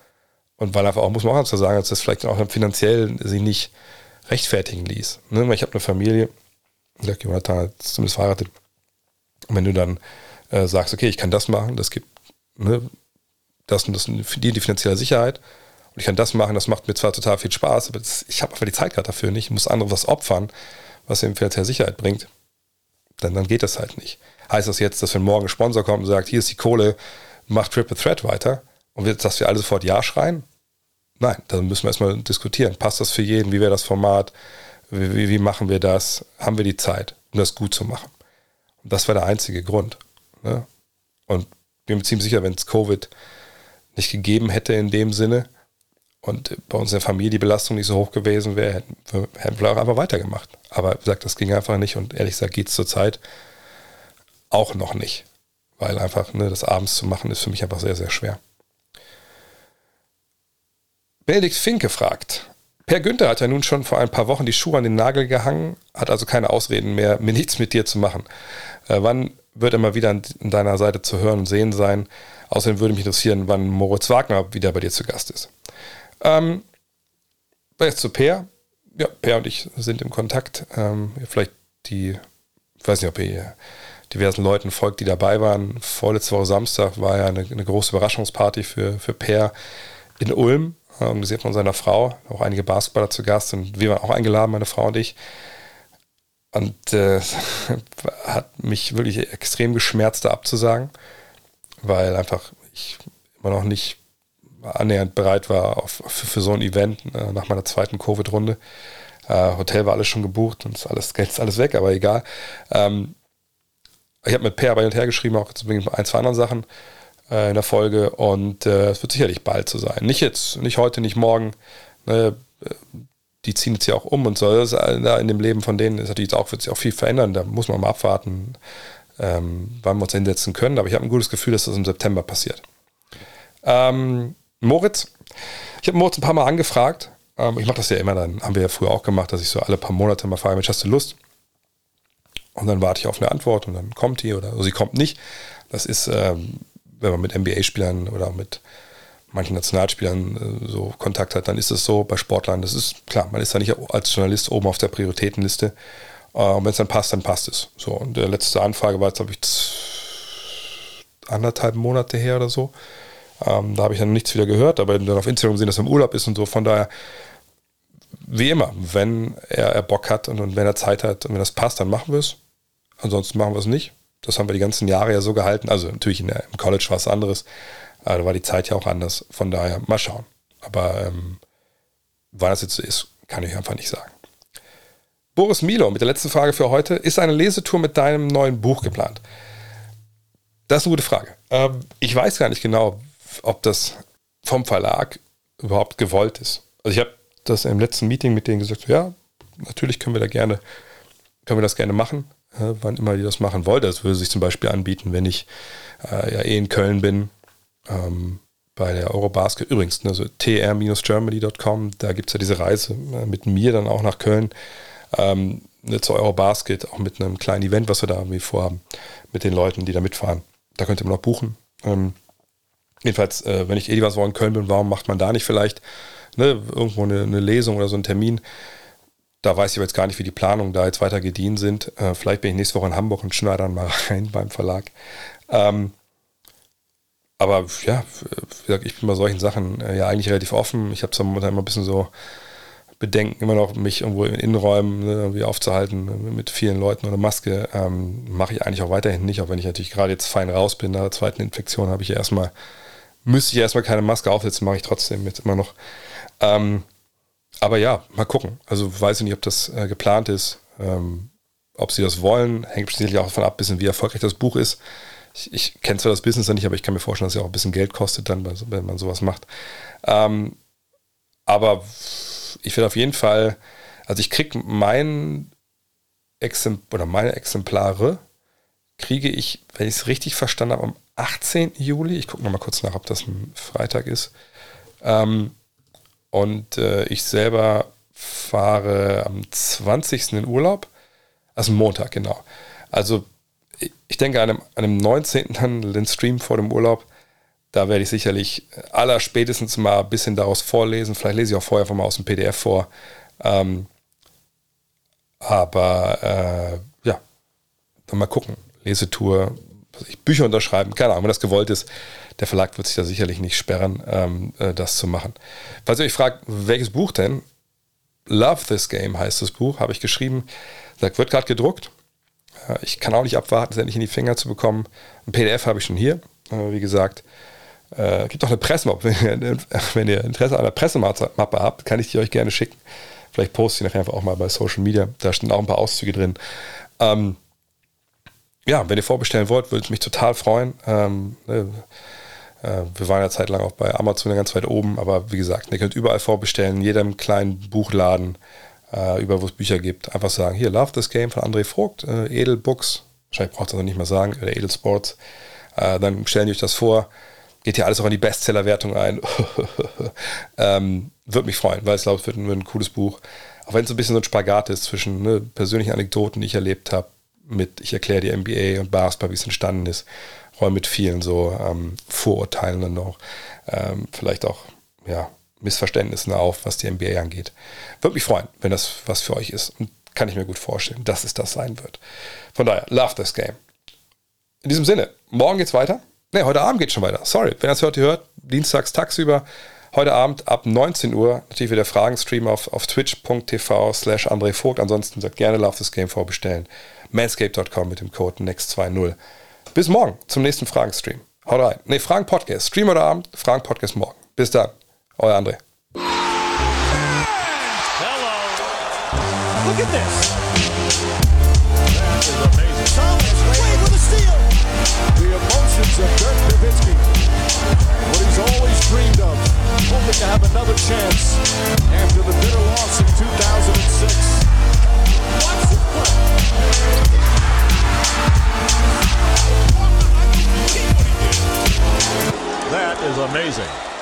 und weil einfach auch, muss man auch dazu sagen, dass das vielleicht auch finanziell sich nicht rechtfertigen ließ. Ne? Ich habe eine Familie, der Jonathan hat zumindest verheiratet. Und wenn du dann äh, sagst, okay, ich kann das machen, das gibt ne, das und das die, die finanzielle Sicherheit und ich kann das machen, das macht mir zwar total viel Spaß, aber das, ich habe einfach die Zeit gerade dafür nicht, ich muss andere was opfern was ihm finanzielle Sicherheit bringt, dann, dann geht das halt nicht. Heißt das jetzt, dass wenn morgen ein Sponsor kommt und sagt, hier ist die Kohle, macht Triple Threat weiter und wir, dass wir alle sofort Ja schreien? Nein, dann müssen wir erstmal diskutieren. Passt das für jeden? Wie wäre das Format? Wie, wie, wie, machen wir das? Haben wir die Zeit, um das gut zu machen? Und das war der einzige Grund. Ne? Und bin mir ziemlich sicher, wenn es Covid nicht gegeben hätte in dem Sinne, und bei uns in der Familie die Belastung nicht so hoch gewesen wäre, hätten wir, hätten wir auch einfach weitergemacht. Aber wie gesagt, das ging einfach nicht und ehrlich gesagt geht es zurzeit auch noch nicht. Weil einfach ne, das abends zu machen ist für mich einfach sehr, sehr schwer. Benedikt Finke fragt, Per Günther hat ja nun schon vor ein paar Wochen die Schuhe an den Nagel gehangen, hat also keine Ausreden mehr, mir nichts mit dir zu machen. Äh, wann wird er mal wieder an deiner Seite zu hören und sehen sein? Außerdem würde mich interessieren, wann Moritz Wagner wieder bei dir zu Gast ist. Ähm, jetzt zu Per. Ja, Per und ich sind im Kontakt. Ähm, vielleicht die, ich weiß nicht, ob ihr diversen Leuten folgt, die dabei waren. Vorletzte Woche Samstag war ja eine, eine große Überraschungsparty für, für Per in Ulm, organisiert von seiner Frau, auch einige Basketballer zu Gast und wir waren auch eingeladen, meine Frau und ich. Und äh, hat mich wirklich extrem geschmerzt, da abzusagen, weil einfach ich immer noch nicht annähernd bereit war auf, für, für so ein Event äh, nach meiner zweiten Covid-Runde. Äh, Hotel war alles schon gebucht und ist alles, ist alles weg, aber egal. Ähm, ich habe mit Per bei und her geschrieben, auch zu ein, zwei anderen Sachen äh, in der Folge und äh, es wird sicherlich bald so sein. Nicht jetzt, nicht heute, nicht morgen. Ne? Die ziehen jetzt ja auch um und so. Das in dem Leben von denen ist natürlich auch, wird sich auch viel verändern. Da muss man mal abwarten, ähm, wann wir uns hinsetzen können. Aber ich habe ein gutes Gefühl, dass das im September passiert. Ähm, Moritz. Ich habe Moritz ein paar Mal angefragt. Ähm, ich mache das ja immer, dann haben wir ja früher auch gemacht, dass ich so alle paar Monate mal frage, Mensch, hast du Lust? Und dann warte ich auf eine Antwort und dann kommt die oder also sie kommt nicht. Das ist, ähm, wenn man mit NBA-Spielern oder mit manchen Nationalspielern äh, so Kontakt hat, dann ist es so bei Sportlern. Das ist klar, man ist da nicht als Journalist oben auf der Prioritätenliste. Äh, und wenn es dann passt, dann passt es. So, und der letzte Anfrage war jetzt, glaube ich, anderthalb Monate her oder so. Ähm, da habe ich dann nichts wieder gehört, aber dann auf Instagram sehen, dass er im Urlaub ist und so. Von daher, wie immer, wenn er, er Bock hat und, und wenn er Zeit hat und wenn das passt, dann machen wir es. Ansonsten machen wir es nicht. Das haben wir die ganzen Jahre ja so gehalten. Also natürlich der, im College war es anderes. Aber da war die Zeit ja auch anders. Von daher, mal schauen. Aber ähm, wann das jetzt so ist, kann ich einfach nicht sagen. Boris Milo mit der letzten Frage für heute. Ist eine Lesetour mit deinem neuen Buch geplant? Das ist eine gute Frage. Ähm, ich weiß gar nicht genau, ob das vom Verlag überhaupt gewollt ist. Also ich habe das im letzten Meeting mit denen gesagt, ja, natürlich können wir da gerne, können wir das gerne machen, äh, wann immer ihr das machen wollt. Das würde sich zum Beispiel anbieten, wenn ich äh, ja eh in Köln bin, ähm, bei der Eurobasket. Übrigens, ne, so tr-germany.com, da gibt es ja diese Reise äh, mit mir dann auch nach Köln ähm, ne, zur Eurobasket, auch mit einem kleinen Event, was wir da irgendwie vorhaben, mit den Leuten, die da mitfahren. Da könnt ihr noch buchen. Ähm, Jedenfalls, äh, wenn ich eh was in Köln bin, warum macht man da nicht vielleicht ne, irgendwo eine, eine, Lesung oder so einen Termin? Da weiß ich aber jetzt gar nicht, wie die Planungen da jetzt weiter gediehen sind. Äh, vielleicht bin ich nächste Woche in Hamburg und schneide dann mal rein beim Verlag. Ähm, aber ja, wie gesagt, ich bin bei solchen Sachen äh, ja eigentlich relativ offen. Ich habe zwar immer ein bisschen so, Bedenken, immer noch mich irgendwo in Innenräumen ne, irgendwie aufzuhalten mit vielen Leuten ohne Maske. Ähm, Mache ich eigentlich auch weiterhin nicht, auch wenn ich natürlich gerade jetzt fein raus bin. Nach der zweiten Infektion habe ich ja erstmal, müsste ich erstmal keine Maske aufsetzen, mache ich trotzdem jetzt immer noch. Ähm, aber ja, mal gucken. Also weiß ich nicht, ob das äh, geplant ist. Ähm, ob sie das wollen, hängt sicherlich auch davon ab, bisschen, wie erfolgreich das Buch ist. Ich, ich kenne zwar das Business nicht, aber ich kann mir vorstellen, dass es ja auch ein bisschen Geld kostet, dann, wenn man sowas macht. Ähm, aber ich werde auf jeden Fall, also ich kriege mein Exemplar oder meine Exemplare kriege ich, wenn ich es richtig verstanden habe, am 18. Juli. Ich gucke nochmal kurz nach, ob das ein Freitag ist. Ähm, und äh, ich selber fahre am 20. in Urlaub. Also Montag, genau. Also ich denke an dem 19. dann den Stream vor dem Urlaub. Da werde ich sicherlich aller spätestens mal ein bisschen daraus vorlesen. Vielleicht lese ich auch vorher von mal aus dem PDF vor. Ähm, aber äh, ja, dann mal gucken. Lesetour, Bücher unterschreiben, keine Ahnung, wenn das gewollt ist. Der Verlag wird sich da sicherlich nicht sperren, ähm, äh, das zu machen. Falls ihr euch fragt, welches Buch denn? Love This Game heißt das Buch, habe ich geschrieben. Das wird gerade gedruckt. Äh, ich kann auch nicht abwarten, es endlich in die Finger zu bekommen. Ein PDF habe ich schon hier, äh, wie gesagt. Äh, gibt auch eine Pressemappe. Wenn ihr Interesse an einer Pressemappe habt, kann ich die euch gerne schicken. Vielleicht poste ich nachher einfach auch mal bei Social Media. Da stehen auch ein paar Auszüge drin. Ähm, ja, wenn ihr vorbestellen wollt, würde es mich total freuen. Ähm, ne, äh, wir waren ja zeitlang auch bei Amazon ganz weit oben, aber wie gesagt, ihr könnt überall vorbestellen, in jedem kleinen Buchladen, äh, über wo es Bücher gibt. Einfach sagen, hier, Love This Game von André Vogt, äh, Edel Books, wahrscheinlich braucht ihr das nicht mehr sagen, oder Edel Sports. Äh, dann stellen die euch das vor geht ja alles auch in die Bestsellerwertung ein. ähm, Würde mich freuen, weil ich glaube, es wird ein, ein, cooles Buch. Auch wenn es ein bisschen so ein Spagat ist zwischen ne, persönlichen Anekdoten, die ich erlebt habe, mit ich erkläre die NBA und Basketball, wie es entstanden ist, räume mit vielen so ähm, Vorurteilen dann noch, ähm, vielleicht auch ja, Missverständnissen auf, was die NBA angeht. Würde mich freuen, wenn das was für euch ist. Und kann ich mir gut vorstellen, dass es das sein wird. Von daher, love this game. In diesem Sinne, morgen geht's weiter. Ne, heute Abend geht schon weiter. Sorry, wenn ihr das heute hört, dienstags tagsüber. Heute Abend ab 19 Uhr natürlich wieder Fragenstream auf, auf twitch.tv slash André Vogt. Ansonsten sagt gerne Love This Game vorbestellen. Manscape.com mit dem Code NEXT20. Bis morgen zum nächsten Fragenstream. Haut rein. Ne, Fragen-Podcast. Stream heute Abend, Fragen-Podcast morgen. Bis dann. Euer André. Hello. Look at this. That is amazing. Thomas Wade with a steal. The emotions of Dirk Nowitzki. What he's always dreamed of. Hoping to have another chance That is amazing.